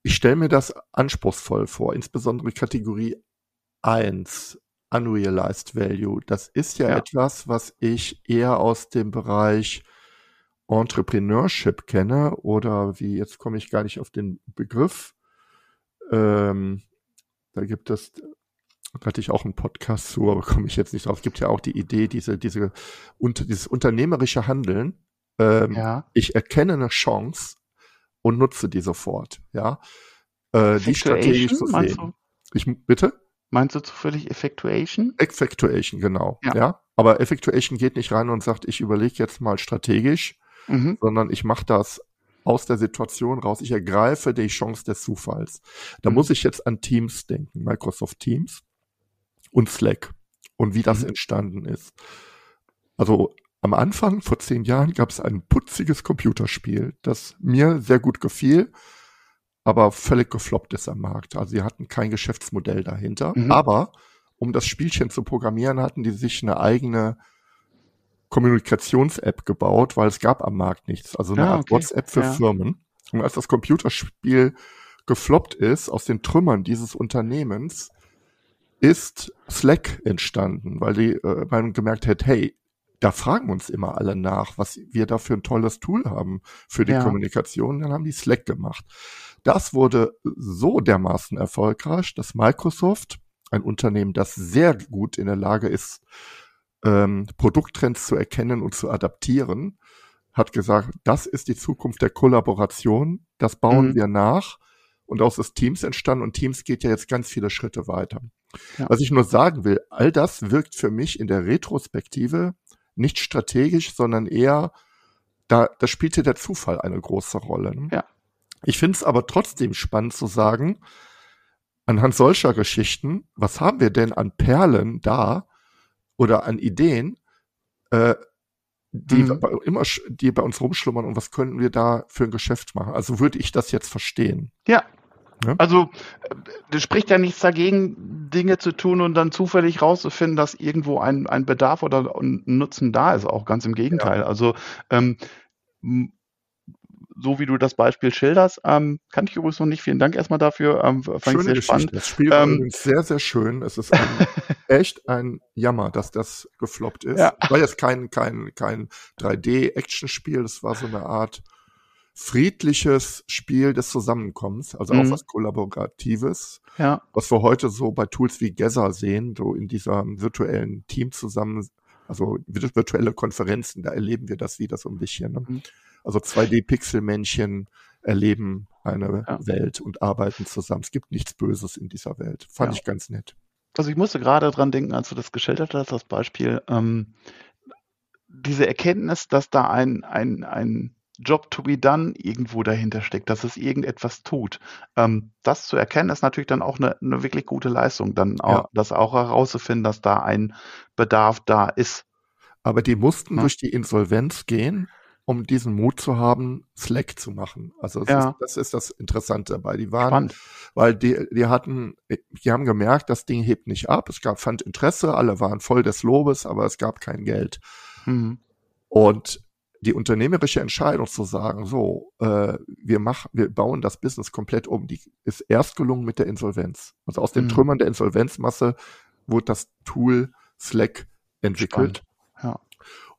Ich stelle mir das anspruchsvoll vor, insbesondere Kategorie 1, Unrealized Value. Das ist ja, ja. etwas, was ich eher aus dem Bereich Entrepreneurship kenne oder wie, jetzt komme ich gar nicht auf den Begriff. Ähm, da gibt es, da hatte ich auch einen Podcast zu, aber komme ich jetzt nicht drauf. Es gibt ja auch die Idee, diese, diese, unter, dieses unternehmerische Handeln. Ähm, ja. Ich erkenne eine Chance und nutze die sofort, ja. Äh, die strategisch zu sehen. Ich, bitte? Meinst du zufällig Effectuation? Effectuation, genau. Ja. ja. Aber Effectuation geht nicht rein und sagt, ich überlege jetzt mal strategisch, mhm. sondern ich mache das aus der Situation raus. Ich ergreife die Chance des Zufalls. Da mhm. muss ich jetzt an Teams denken, Microsoft Teams und Slack und wie das mhm. entstanden ist. Also am Anfang, vor zehn Jahren, gab es ein putziges Computerspiel, das mir sehr gut gefiel, aber völlig gefloppt ist am Markt. Also sie hatten kein Geschäftsmodell dahinter. Mhm. Aber um das Spielchen zu programmieren, hatten die sich eine eigene Kommunikations-App gebaut, weil es gab am Markt nichts. Also eine ah, Art okay. WhatsApp für ja. Firmen. Und als das Computerspiel gefloppt ist aus den Trümmern dieses Unternehmens, ist Slack entstanden, weil die äh, man gemerkt hat, hey, da fragen uns immer alle nach, was wir da für ein tolles Tool haben für die ja. Kommunikation. Dann haben die Slack gemacht. Das wurde so dermaßen erfolgreich, dass Microsoft, ein Unternehmen, das sehr gut in der Lage ist, ähm, Produkttrends zu erkennen und zu adaptieren, hat gesagt, das ist die Zukunft der Kollaboration, das bauen mhm. wir nach. Und aus des Teams entstanden und Teams geht ja jetzt ganz viele Schritte weiter. Ja. Was ich nur sagen will, all das wirkt für mich in der Retrospektive nicht strategisch, sondern eher, da, da spielte der Zufall eine große Rolle. Ne? Ja. Ich finde es aber trotzdem spannend zu sagen, anhand solcher Geschichten, was haben wir denn an Perlen da oder an Ideen, äh, die mhm. bei, immer, die bei uns rumschlummern und was könnten wir da für ein Geschäft machen? Also würde ich das jetzt verstehen. Ja, ja? Also, das spricht ja nichts dagegen, Dinge zu tun und dann zufällig rauszufinden, dass irgendwo ein, ein Bedarf oder ein Nutzen da ist. Auch ganz im Gegenteil. Ja. Also, ähm, so wie du das Beispiel schilderst, ähm, kann ich übrigens noch nicht. Vielen Dank erstmal dafür. Ähm, fand Schöne ich sehr spannend. Das Spiel war ähm, übrigens sehr, sehr schön. Es ist ein, echt ein Jammer, dass das gefloppt ist. Ja. War jetzt kein, kein, kein 3D-Action-Spiel. Das war so eine Art friedliches Spiel des Zusammenkommens, also mhm. auch was Kollaboratives, ja. was wir heute so bei Tools wie Gether sehen, so in dieser virtuellen Team zusammen, also virtuelle Konferenzen, da erleben wir das wieder so ein bisschen. Ne? Mhm. Also 2D-Pixelmännchen erleben eine ja. Welt und arbeiten zusammen. Es gibt nichts Böses in dieser Welt. Fand ja. ich ganz nett. Also ich musste gerade dran denken, als du das geschildert hast, das Beispiel, ähm, diese Erkenntnis, dass da ein, ein, ein Job to be done irgendwo dahinter steckt, dass es irgendetwas tut. Ähm, das zu erkennen, ist natürlich dann auch eine, eine wirklich gute Leistung, dann auch, ja. das auch herauszufinden, dass da ein Bedarf da ist. Aber die mussten ja. durch die Insolvenz gehen, um diesen Mut zu haben, Slack zu machen. Also das, ja. ist, das ist das Interessante dabei. Die waren, Spannend. weil die, die hatten, die haben gemerkt, das Ding hebt nicht ab. Es gab, fand Interesse, alle waren voll des Lobes, aber es gab kein Geld. Mhm. Und die unternehmerische Entscheidung zu sagen, so, äh, wir machen, wir bauen das Business komplett um, die ist erst gelungen mit der Insolvenz. Also aus den mhm. Trümmern der Insolvenzmasse wurde das Tool Slack entwickelt. Ja.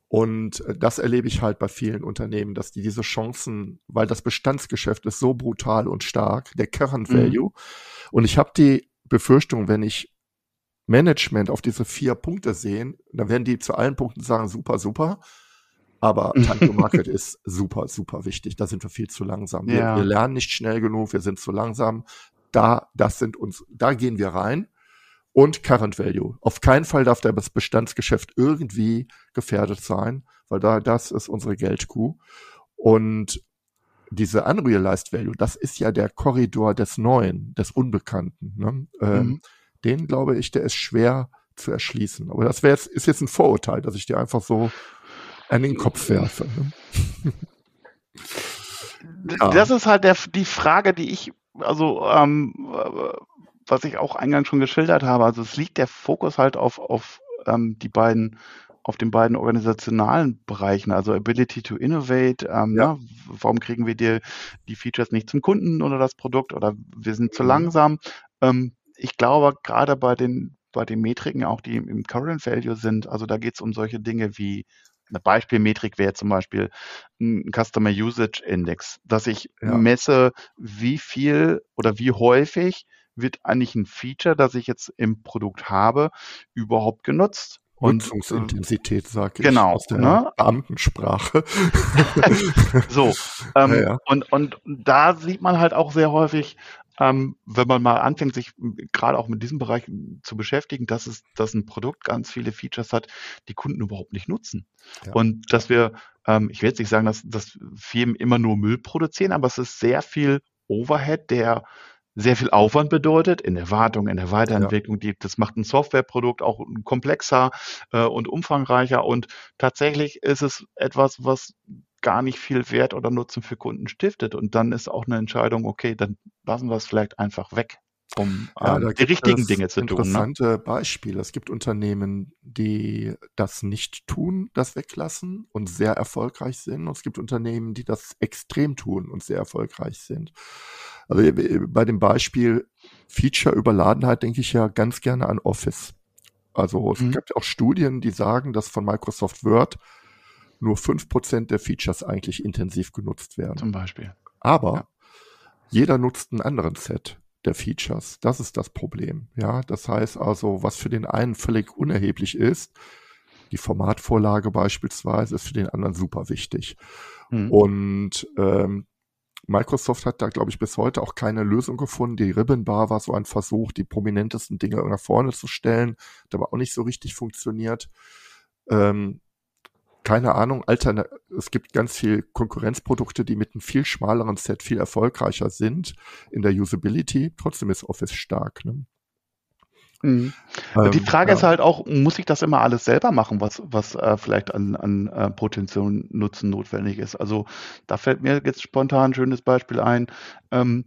Und äh, das erlebe ich halt bei vielen Unternehmen, dass die diese Chancen, weil das Bestandsgeschäft ist so brutal und stark, der Current. Value. Mhm. Und ich habe die Befürchtung, wenn ich Management auf diese vier Punkte sehen, dann werden die zu allen Punkten sagen, super, super. Aber Time to Market ist super, super wichtig. Da sind wir viel zu langsam. Wir, ja. wir, lernen nicht schnell genug, wir sind zu langsam. Da, das sind uns, da gehen wir rein. Und Current Value. Auf keinen Fall darf das Bestandsgeschäft irgendwie gefährdet sein, weil da, das ist unsere Geldkuh. Und diese Unrealized Value, das ist ja der Korridor des Neuen, des Unbekannten. Ne? Ähm, mhm. Den glaube ich, der ist schwer zu erschließen. Aber das wäre jetzt, ist jetzt ein Vorurteil, dass ich dir einfach so an den Kopf werfe. Ne? ja. Das ist halt der, die Frage, die ich, also ähm, was ich auch eingangs schon geschildert habe. Also es liegt der Fokus halt auf, auf ähm, die beiden auf den beiden organisationalen Bereichen, also Ability to Innovate, ähm, ja. ja. warum kriegen wir die, die Features nicht zum Kunden oder das Produkt oder wir sind zu mhm. langsam. Ähm, ich glaube, gerade bei den, bei den Metriken, auch die im Current Value sind, also da geht es um solche Dinge wie eine Beispielmetrik wäre zum Beispiel ein Customer Usage Index, dass ich ja. messe, wie viel oder wie häufig wird eigentlich ein Feature, das ich jetzt im Produkt habe, überhaupt genutzt. Nutzungsintensität, sage ich genau, aus der ne? Beamtensprache. so, ähm, ja, ja. Und, und da sieht man halt auch sehr häufig, ähm, wenn man mal anfängt, sich gerade auch mit diesem Bereich zu beschäftigen, dass es, dass ein Produkt ganz viele Features hat, die Kunden überhaupt nicht nutzen. Ja. Und dass wir, ähm, ich will jetzt nicht sagen, dass, dass Firmen immer nur Müll produzieren, aber es ist sehr viel Overhead, der sehr viel Aufwand bedeutet in der Wartung, in der Weiterentwicklung. Ja. Die, das macht ein Softwareprodukt auch komplexer äh, und umfangreicher. Und tatsächlich ist es etwas, was gar nicht viel Wert oder Nutzen für Kunden stiftet. Und dann ist auch eine Entscheidung, okay, dann lassen wir es vielleicht einfach weg, um ja, ähm, die richtigen Dinge zu tun. Ne? Interessante ne? Beispiele. Es gibt Unternehmen, die das nicht tun, das weglassen und sehr erfolgreich sind. Und es gibt Unternehmen, die das extrem tun und sehr erfolgreich sind. Also bei dem Beispiel Feature-Überladenheit denke ich ja ganz gerne an Office. Also es mhm. gibt auch Studien, die sagen, dass von Microsoft Word nur fünf Prozent der Features eigentlich intensiv genutzt werden. Zum Beispiel. Aber ja. jeder nutzt einen anderen Set der Features. Das ist das Problem. Ja, das heißt also, was für den einen völlig unerheblich ist, die Formatvorlage beispielsweise, ist für den anderen super wichtig. Mhm. Und ähm, Microsoft hat da, glaube ich, bis heute auch keine Lösung gefunden. Die Ribbon Bar war so ein Versuch, die prominentesten Dinge nach vorne zu stellen, hat aber auch nicht so richtig funktioniert. Ähm, keine Ahnung, Altern es gibt ganz viel Konkurrenzprodukte, die mit einem viel schmaleren Set viel erfolgreicher sind in der Usability. Trotzdem ist Office stark. Ne? Mhm. Ähm, die Frage ja. ist halt auch, muss ich das immer alles selber machen, was, was äh, vielleicht an, an äh, Potenzial Nutzen notwendig ist? Also da fällt mir jetzt spontan ein schönes Beispiel ein. Ähm,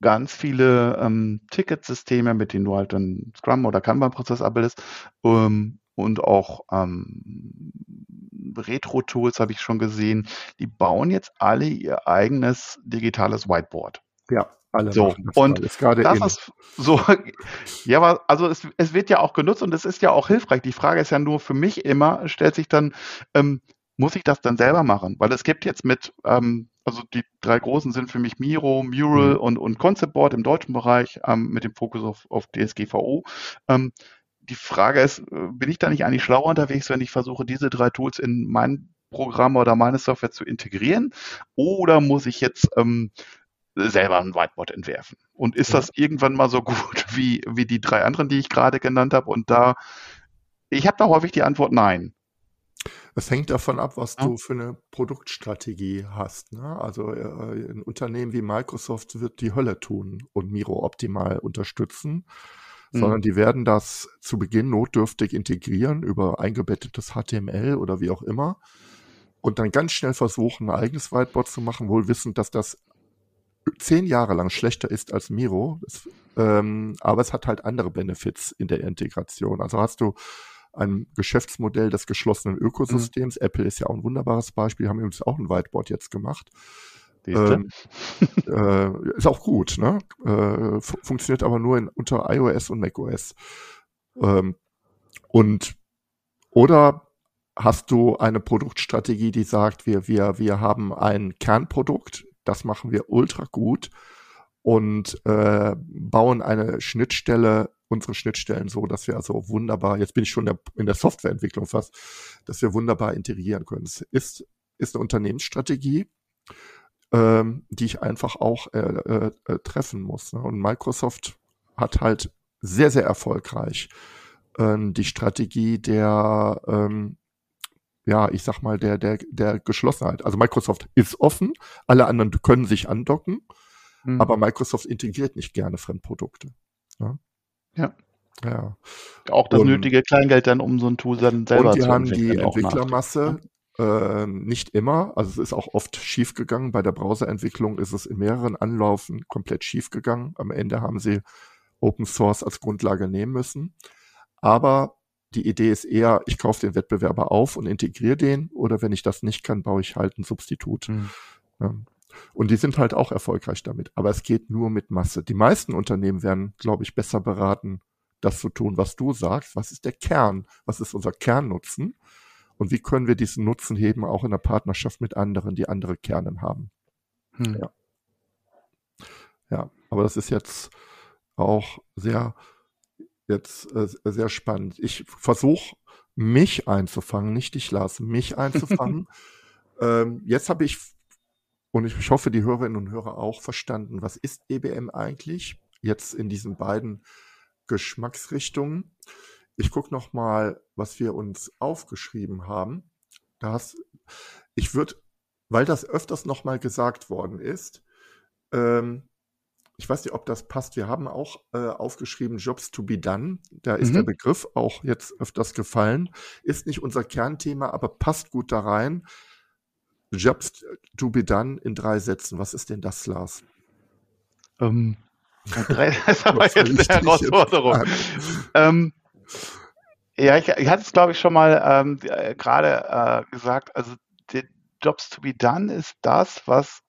ganz viele ähm, Ticketsysteme, mit denen du halt dann Scrum oder Kanban-Prozess abbildest, ähm, und auch ähm, Retro-Tools habe ich schon gesehen, die bauen jetzt alle ihr eigenes digitales Whiteboard. Ja, alle so, das und das ist so, ja, aber also es, es wird ja auch genutzt und es ist ja auch hilfreich. Die Frage ist ja nur für mich immer, stellt sich dann, ähm, muss ich das dann selber machen? Weil es gibt jetzt mit, ähm, also die drei großen sind für mich Miro, Mural mhm. und, und Concept Board im deutschen Bereich ähm, mit dem Fokus auf, auf DSGVO. Die Frage ist, äh, bin ich da nicht eigentlich schlauer unterwegs, wenn ich versuche, diese drei Tools in mein Programm oder meine Software zu integrieren? Oder muss ich jetzt ähm, selber ein Whiteboard entwerfen? Und ist ja. das irgendwann mal so gut wie, wie die drei anderen, die ich gerade genannt habe? Und da, ich habe da häufig die Antwort nein. Es hängt davon ab, was ja. du für eine Produktstrategie hast. Ne? Also äh, ein Unternehmen wie Microsoft wird die Hölle tun und Miro optimal unterstützen, mhm. sondern die werden das zu Beginn notdürftig integrieren über eingebettetes HTML oder wie auch immer und dann ganz schnell versuchen, ein eigenes Whiteboard zu machen, wohl wissend, dass das zehn Jahre lang schlechter ist als Miro. Das, ähm, aber es hat halt andere Benefits in der Integration. Also hast du ein Geschäftsmodell des geschlossenen Ökosystems. Mhm. Apple ist ja auch ein wunderbares Beispiel, haben übrigens auch ein Whiteboard jetzt gemacht. Ähm, äh, ist auch gut, ne? Äh, funktioniert aber nur in, unter iOS und macOS. Ähm, und oder hast du eine Produktstrategie, die sagt, wir, wir, wir haben ein Kernprodukt, das machen wir ultra gut und äh, bauen eine Schnittstelle, unsere Schnittstellen so, dass wir also wunderbar, jetzt bin ich schon in der Softwareentwicklung fast, dass wir wunderbar integrieren können. Es ist, ist eine Unternehmensstrategie, ähm, die ich einfach auch äh, äh, treffen muss. Ne? Und Microsoft hat halt sehr, sehr erfolgreich äh, die Strategie der ähm, ja, ich sag mal, der, der, der Geschlossenheit. Also Microsoft ist offen, alle anderen können sich andocken, mhm. aber Microsoft integriert nicht gerne Fremdprodukte. Ja. ja. ja. Auch das und, nötige Kleingeld dann, um so ein Tool dann selber und die zu haben die Entwicklermasse äh, nicht immer, also es ist auch oft schiefgegangen. Bei der Browserentwicklung ist es in mehreren Anlaufen komplett schiefgegangen. Am Ende haben sie Open Source als Grundlage nehmen müssen. Aber die Idee ist eher, ich kaufe den Wettbewerber auf und integriere den oder wenn ich das nicht kann, baue ich halt ein Substitut. Mhm. Ja. Und die sind halt auch erfolgreich damit. Aber es geht nur mit Masse. Die meisten Unternehmen werden, glaube ich, besser beraten, das zu tun, was du sagst. Was ist der Kern? Was ist unser Kernnutzen? Und wie können wir diesen Nutzen heben, auch in der Partnerschaft mit anderen, die andere Kernen haben? Hm. Ja. ja, aber das ist jetzt auch sehr jetzt äh, sehr spannend. Ich versuche mich einzufangen, nicht dich Lars, mich einzufangen. ähm, jetzt habe ich, und ich hoffe, die Hörerinnen und Hörer auch verstanden, was ist EBM eigentlich? Jetzt in diesen beiden Geschmacksrichtungen. Ich gucke noch mal, was wir uns aufgeschrieben haben. Das, ich würde, weil das öfters noch mal gesagt worden ist, ähm, ich weiß nicht, ob das passt. Wir haben auch äh, aufgeschrieben Jobs to be done. Da ist mhm. der Begriff auch jetzt öfters gefallen. Ist nicht unser Kernthema, aber passt gut da rein. Jobs to be done in drei Sätzen. Was ist denn das, Lars? Ähm, drei, das ist aber jetzt eine Herausforderung. Ähm, ja, ich, ich hatte es, glaube ich, schon mal ähm, äh, gerade äh, gesagt. Also, die Jobs to be done ist das, was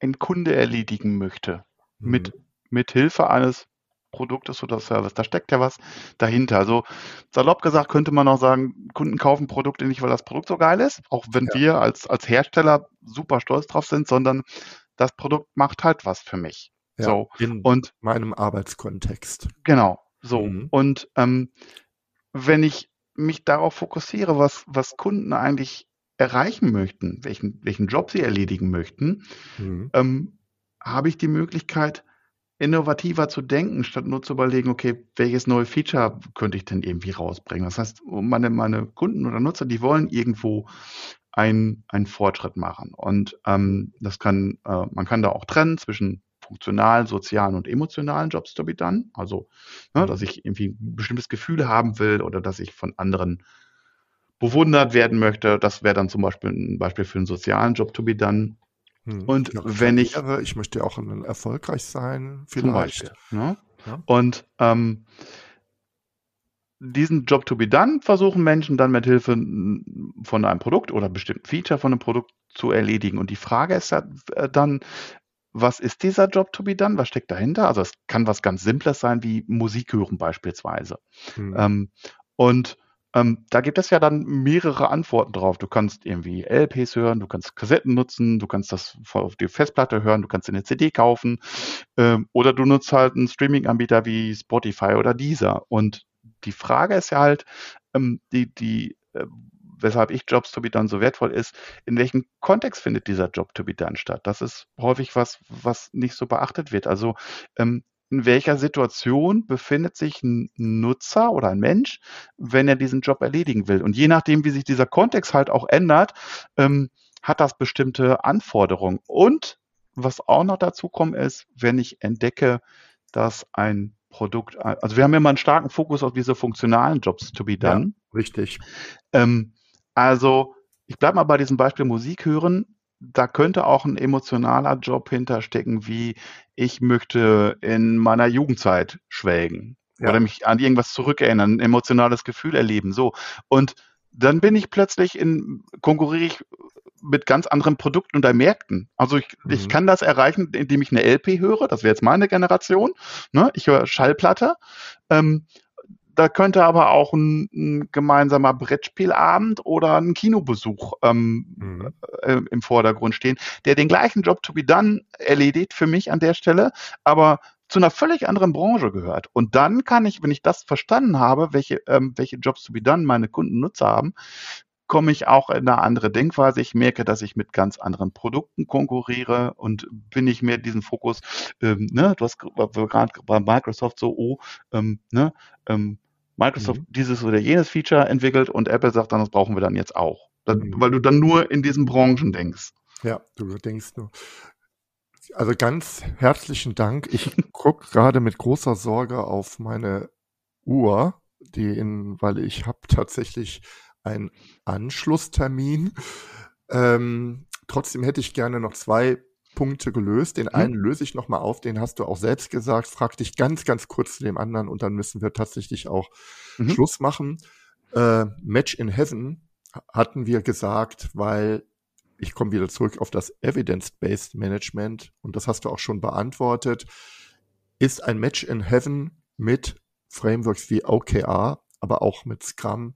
ein Kunde erledigen möchte mit, mhm. mit Hilfe eines Produktes oder Service. Da steckt ja was dahinter. Also salopp gesagt könnte man auch sagen, Kunden kaufen Produkte nicht, weil das Produkt so geil ist, auch wenn ja. wir als, als Hersteller super stolz drauf sind, sondern das Produkt macht halt was für mich. Ja, so. In und meinem Arbeitskontext. Genau. So. Mhm. Und ähm, wenn ich mich darauf fokussiere, was, was Kunden eigentlich erreichen möchten, welchen, welchen Job sie erledigen möchten, mhm. ähm, habe ich die Möglichkeit, innovativer zu denken, statt nur zu überlegen, okay, welches neue Feature könnte ich denn irgendwie rausbringen? Das heißt, meine, meine Kunden oder Nutzer, die wollen irgendwo einen, einen Fortschritt machen. Und ähm, das kann, äh, man kann da auch trennen zwischen funktionalen, sozialen und emotionalen Jobs to be done. Also, ne, mhm. dass ich irgendwie ein bestimmtes Gefühl haben will oder dass ich von anderen bewundert werden möchte. Das wäre dann zum Beispiel ein Beispiel für einen sozialen Job to be done. Hm. Und wenn ich. Ich möchte auch erfolgreich sein, vielleicht. Beispiel, ne? ja. Und ähm, diesen Job to be done versuchen Menschen dann mit Hilfe von einem Produkt oder bestimmten Feature von einem Produkt zu erledigen. Und die Frage ist äh, dann, was ist dieser Job to be done? Was steckt dahinter? Also es kann was ganz Simples sein wie Musik hören beispielsweise. Hm. Ähm, und ähm, da gibt es ja dann mehrere Antworten drauf. Du kannst irgendwie LPs hören, du kannst Kassetten nutzen, du kannst das auf die Festplatte hören, du kannst eine CD kaufen ähm, oder du nutzt halt einen Streaming-Anbieter wie Spotify oder Deezer. Und die Frage ist ja halt, ähm, die, die, äh, weshalb ich Jobs to be done so wertvoll ist, in welchem Kontext findet dieser Job to be done statt? Das ist häufig was, was nicht so beachtet wird. Also ähm, in welcher Situation befindet sich ein Nutzer oder ein Mensch, wenn er diesen Job erledigen will. Und je nachdem, wie sich dieser Kontext halt auch ändert, ähm, hat das bestimmte Anforderungen. Und was auch noch dazu kommt, ist, wenn ich entdecke, dass ein Produkt, also wir haben immer einen starken Fokus auf diese funktionalen Jobs to be done. Ja, richtig. Ähm, also ich bleibe mal bei diesem Beispiel Musik hören. Da könnte auch ein emotionaler Job hinterstecken, wie ich möchte in meiner Jugendzeit schwelgen ja. oder mich an irgendwas zurückerinnern, ein emotionales Gefühl erleben. So. Und dann bin ich plötzlich in, konkurriere ich mit ganz anderen Produkten oder Märkten. Also ich, mhm. ich kann das erreichen, indem ich eine LP höre, das wäre jetzt meine Generation. Ne? Ich höre Schallplatte. Ähm, da könnte aber auch ein, ein, gemeinsamer Brettspielabend oder ein Kinobesuch ähm, mhm. äh, im Vordergrund stehen, der den gleichen Job to be done erledigt für mich an der Stelle, aber zu einer völlig anderen Branche gehört. Und dann kann ich, wenn ich das verstanden habe, welche, ähm, welche Jobs to be done meine Kunden Nutzer haben, komme ich auch in eine andere Denkweise. Ich merke, dass ich mit ganz anderen Produkten konkurriere und bin ich mehr diesen Fokus, ähm, ne, du hast gerade bei Microsoft so, oh, ähm, ne, ähm, Microsoft mhm. dieses oder jenes Feature entwickelt und Apple sagt dann, das brauchen wir dann jetzt auch. Das, mhm. Weil du dann nur in diesen Branchen denkst. Ja, du denkst nur. Also ganz herzlichen Dank. Ich gucke gerade mit großer Sorge auf meine Uhr, die in, weil ich habe tatsächlich einen Anschlusstermin. Ähm, trotzdem hätte ich gerne noch zwei Punkte gelöst. Den mhm. einen löse ich nochmal auf, den hast du auch selbst gesagt. Frag dich ganz, ganz kurz zu dem anderen und dann müssen wir tatsächlich auch mhm. Schluss machen. Äh, Match in Heaven hatten wir gesagt, weil ich komme wieder zurück auf das Evidence-Based Management und das hast du auch schon beantwortet. Ist ein Match in Heaven mit Frameworks wie OKR, aber auch mit Scrum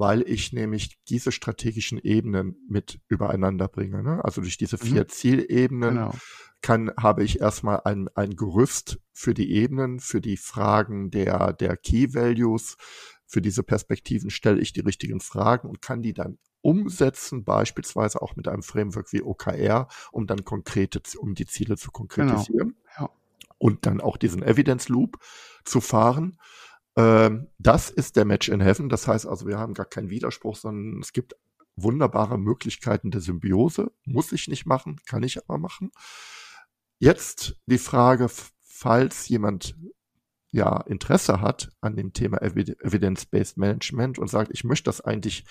weil ich nämlich diese strategischen Ebenen mit übereinander bringe. Ne? Also durch diese vier mhm. Zielebenen genau. kann, habe ich erstmal ein, ein Gerüst für die Ebenen, für die Fragen der, der Key Values. Für diese Perspektiven stelle ich die richtigen Fragen und kann die dann umsetzen, beispielsweise auch mit einem Framework wie OKR, um dann konkrete, um die Ziele zu konkretisieren. Genau. Ja. Und dann auch diesen Evidence Loop zu fahren. Ähm, das ist der Match in Heaven. Das heißt also, wir haben gar keinen Widerspruch, sondern es gibt wunderbare Möglichkeiten der Symbiose. Muss ich nicht machen, kann ich aber machen. Jetzt die Frage, falls jemand ja Interesse hat an dem Thema Evidence-Based Management und sagt, ich möchte das eigentlich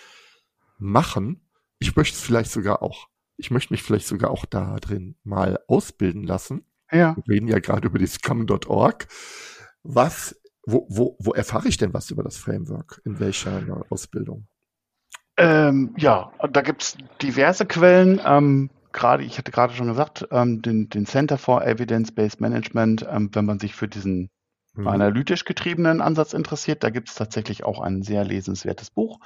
machen, ich möchte es vielleicht sogar auch, ich möchte mich vielleicht sogar auch da drin mal ausbilden lassen. Ja. Wir reden ja gerade über die scum.org. Was wo, wo, wo erfahre ich denn was über das Framework? In welcher Ausbildung? Ähm, ja, da gibt es diverse Quellen. Ähm, gerade, ich hatte gerade schon gesagt, ähm, den, den Center for Evidence-Based Management, ähm, wenn man sich für diesen mhm. analytisch getriebenen Ansatz interessiert, da gibt es tatsächlich auch ein sehr lesenswertes Buch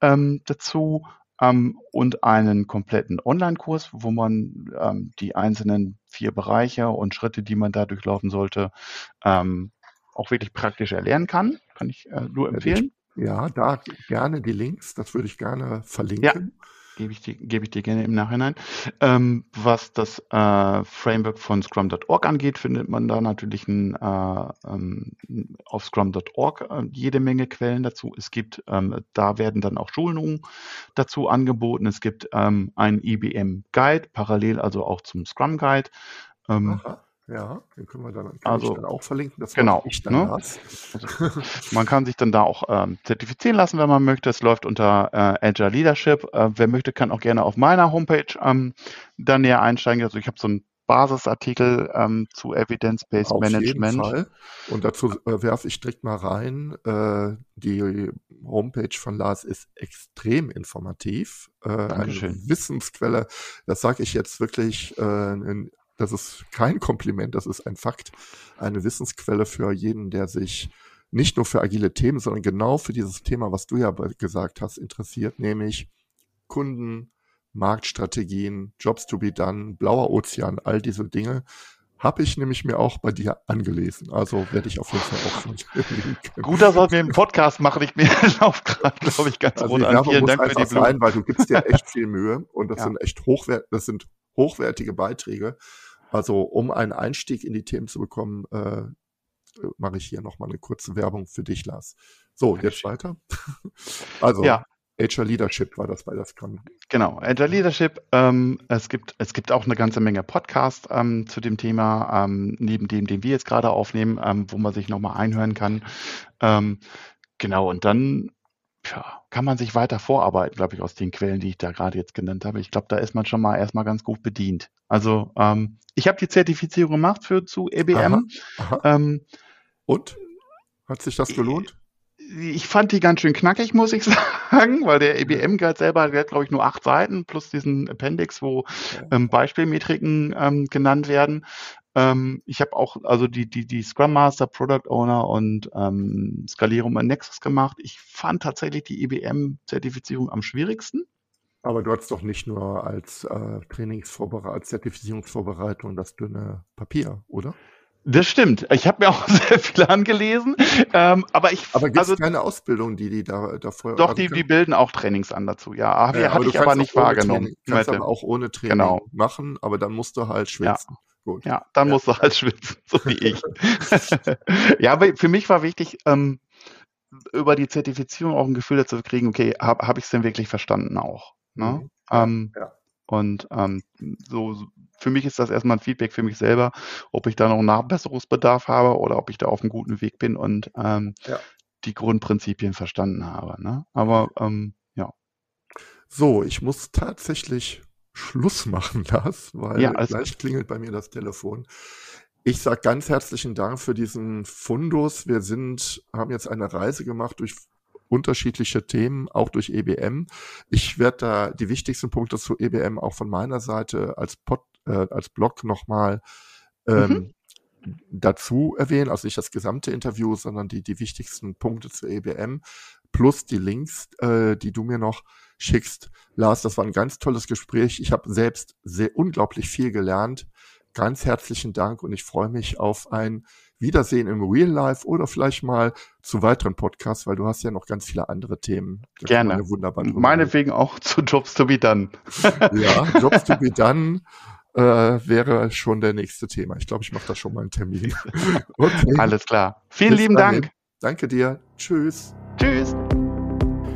ähm, dazu ähm, und einen kompletten Online-Kurs, wo man ähm, die einzelnen vier Bereiche und Schritte, die man da durchlaufen sollte, ähm, auch wirklich praktisch erlernen kann. Kann ich äh, nur empfehlen. Ja, da gerne die Links, das würde ich gerne verlinken. Ja, gebe ich, dir, gebe ich dir gerne im Nachhinein. Ähm, was das äh, Framework von Scrum.org angeht, findet man da natürlich ein, äh, ähm, auf Scrum.org äh, jede Menge Quellen dazu. Es gibt, ähm, da werden dann auch Schulungen dazu angeboten. Es gibt ähm, einen IBM Guide, parallel also auch zum Scrum Guide. Ähm, Aha ja, den können wir dann, also, dann auch verlinken. Das genau. Ich dann ne? Also, man kann sich dann da auch ähm, zertifizieren lassen, wenn man möchte. Es läuft unter äh, Agile Leadership. Äh, wer möchte, kann auch gerne auf meiner Homepage ähm, da näher einsteigen. Also ich habe so einen Basisartikel ähm, zu Evidence-Based Management. Jeden Fall. Und dazu äh, werfe ich direkt mal rein. Äh, die Homepage von Lars ist extrem informativ. Äh. Eine Wissensquelle. Das sage ich jetzt wirklich äh, in das ist kein Kompliment, das ist ein Fakt. Eine Wissensquelle für jeden, der sich nicht nur für agile Themen, sondern genau für dieses Thema, was du ja gesagt hast, interessiert, nämlich Kunden, Marktstrategien, Jobs to be done, blauer Ozean, all diese Dinge habe ich nämlich mir auch bei dir angelesen. Also werde ich auf jeden Fall auch verlinken. Gut, dass wir einen Podcast machen. Ich mir laufe gerade, glaube ich, ganz also an. Vielen Dank für die Blumen. Sein, weil du gibst dir echt viel Mühe und das ja. sind echt hochwert, das sind hochwertige Beiträge. Also um einen Einstieg in die Themen zu bekommen, äh, mache ich hier nochmal eine kurze Werbung für dich, Lars. So, jetzt weiter. also, ja. Agile Leadership war das bei der Scrum. Genau, Agile Leadership. Ähm, es, gibt, es gibt auch eine ganze Menge Podcasts ähm, zu dem Thema, ähm, neben dem, den wir jetzt gerade aufnehmen, ähm, wo man sich nochmal einhören kann. Ähm, genau, und dann ja, kann man sich weiter vorarbeiten, glaube ich, aus den Quellen, die ich da gerade jetzt genannt habe. Ich glaube, da ist man schon mal erstmal ganz gut bedient. Also ähm, ich habe die Zertifizierung gemacht für zu EBM. Aha, aha. und? Hat sich das gelohnt? ich fand die ganz schön knackig, muss ich sagen, weil der EBM-Guide selber hat, glaube ich, nur acht Seiten plus diesen Appendix, wo ähm, Beispielmetriken ähm, genannt werden. Ähm, ich habe auch also die, die, die Scrum Master, Product Owner und ähm, Skalierung in Nexus gemacht. Ich fand tatsächlich die EBM-Zertifizierung am schwierigsten. Aber du hattest doch nicht nur als äh, Trainingsvorbereitung, als Zertifizierungsvorbereitung das dünne Papier, oder? Das stimmt. Ich habe mir auch sehr viel angelesen, ähm, aber ich. Aber gibt es also, keine Ausbildung, die die da davor? Doch, die, die bilden auch Trainings an dazu. Ja, ja hatte ich aber nicht wahrgenommen. Training, kannst aber auch ohne Training genau. machen, aber dann musst du halt schwitzen. Ja. Gut. Ja, dann ja. musst du halt schwitzen, so wie ich. ja, aber für mich war wichtig, ähm, über die Zertifizierung auch ein Gefühl dazu kriegen, okay, habe hab ich es denn wirklich verstanden auch? Ne? Mhm. Ähm, ja. Und ähm, so, für mich ist das erstmal ein Feedback für mich selber, ob ich da noch einen Nachbesserungsbedarf habe oder ob ich da auf einem guten Weg bin und ähm, ja. die Grundprinzipien verstanden habe. Ne? Aber ähm, ja. So, ich muss tatsächlich Schluss machen, Lars, weil ja, gleich klingelt bei mir das Telefon. Ich sage ganz herzlichen Dank für diesen Fundus. Wir sind, haben jetzt eine Reise gemacht durch unterschiedliche Themen, auch durch EBM. Ich werde da die wichtigsten Punkte zu EBM auch von meiner Seite als Pod, äh, als Blog nochmal ähm, mhm. dazu erwähnen. Also nicht das gesamte Interview, sondern die, die wichtigsten Punkte zu EBM plus die Links, äh, die du mir noch schickst. Lars, das war ein ganz tolles Gespräch. Ich habe selbst sehr unglaublich viel gelernt. Ganz herzlichen Dank und ich freue mich auf ein Wiedersehen im Real Life oder vielleicht mal zu weiteren Podcasts, weil du hast ja noch ganz viele andere Themen. Gerne. Wunderbar Meinetwegen auch zu Jobs to be done. ja, Jobs to be done äh, wäre schon der nächste Thema. Ich glaube, ich mache da schon mal einen Termin. okay. Alles klar. Vielen Bis lieben dahin. Dank. Danke dir. Tschüss. Tschüss.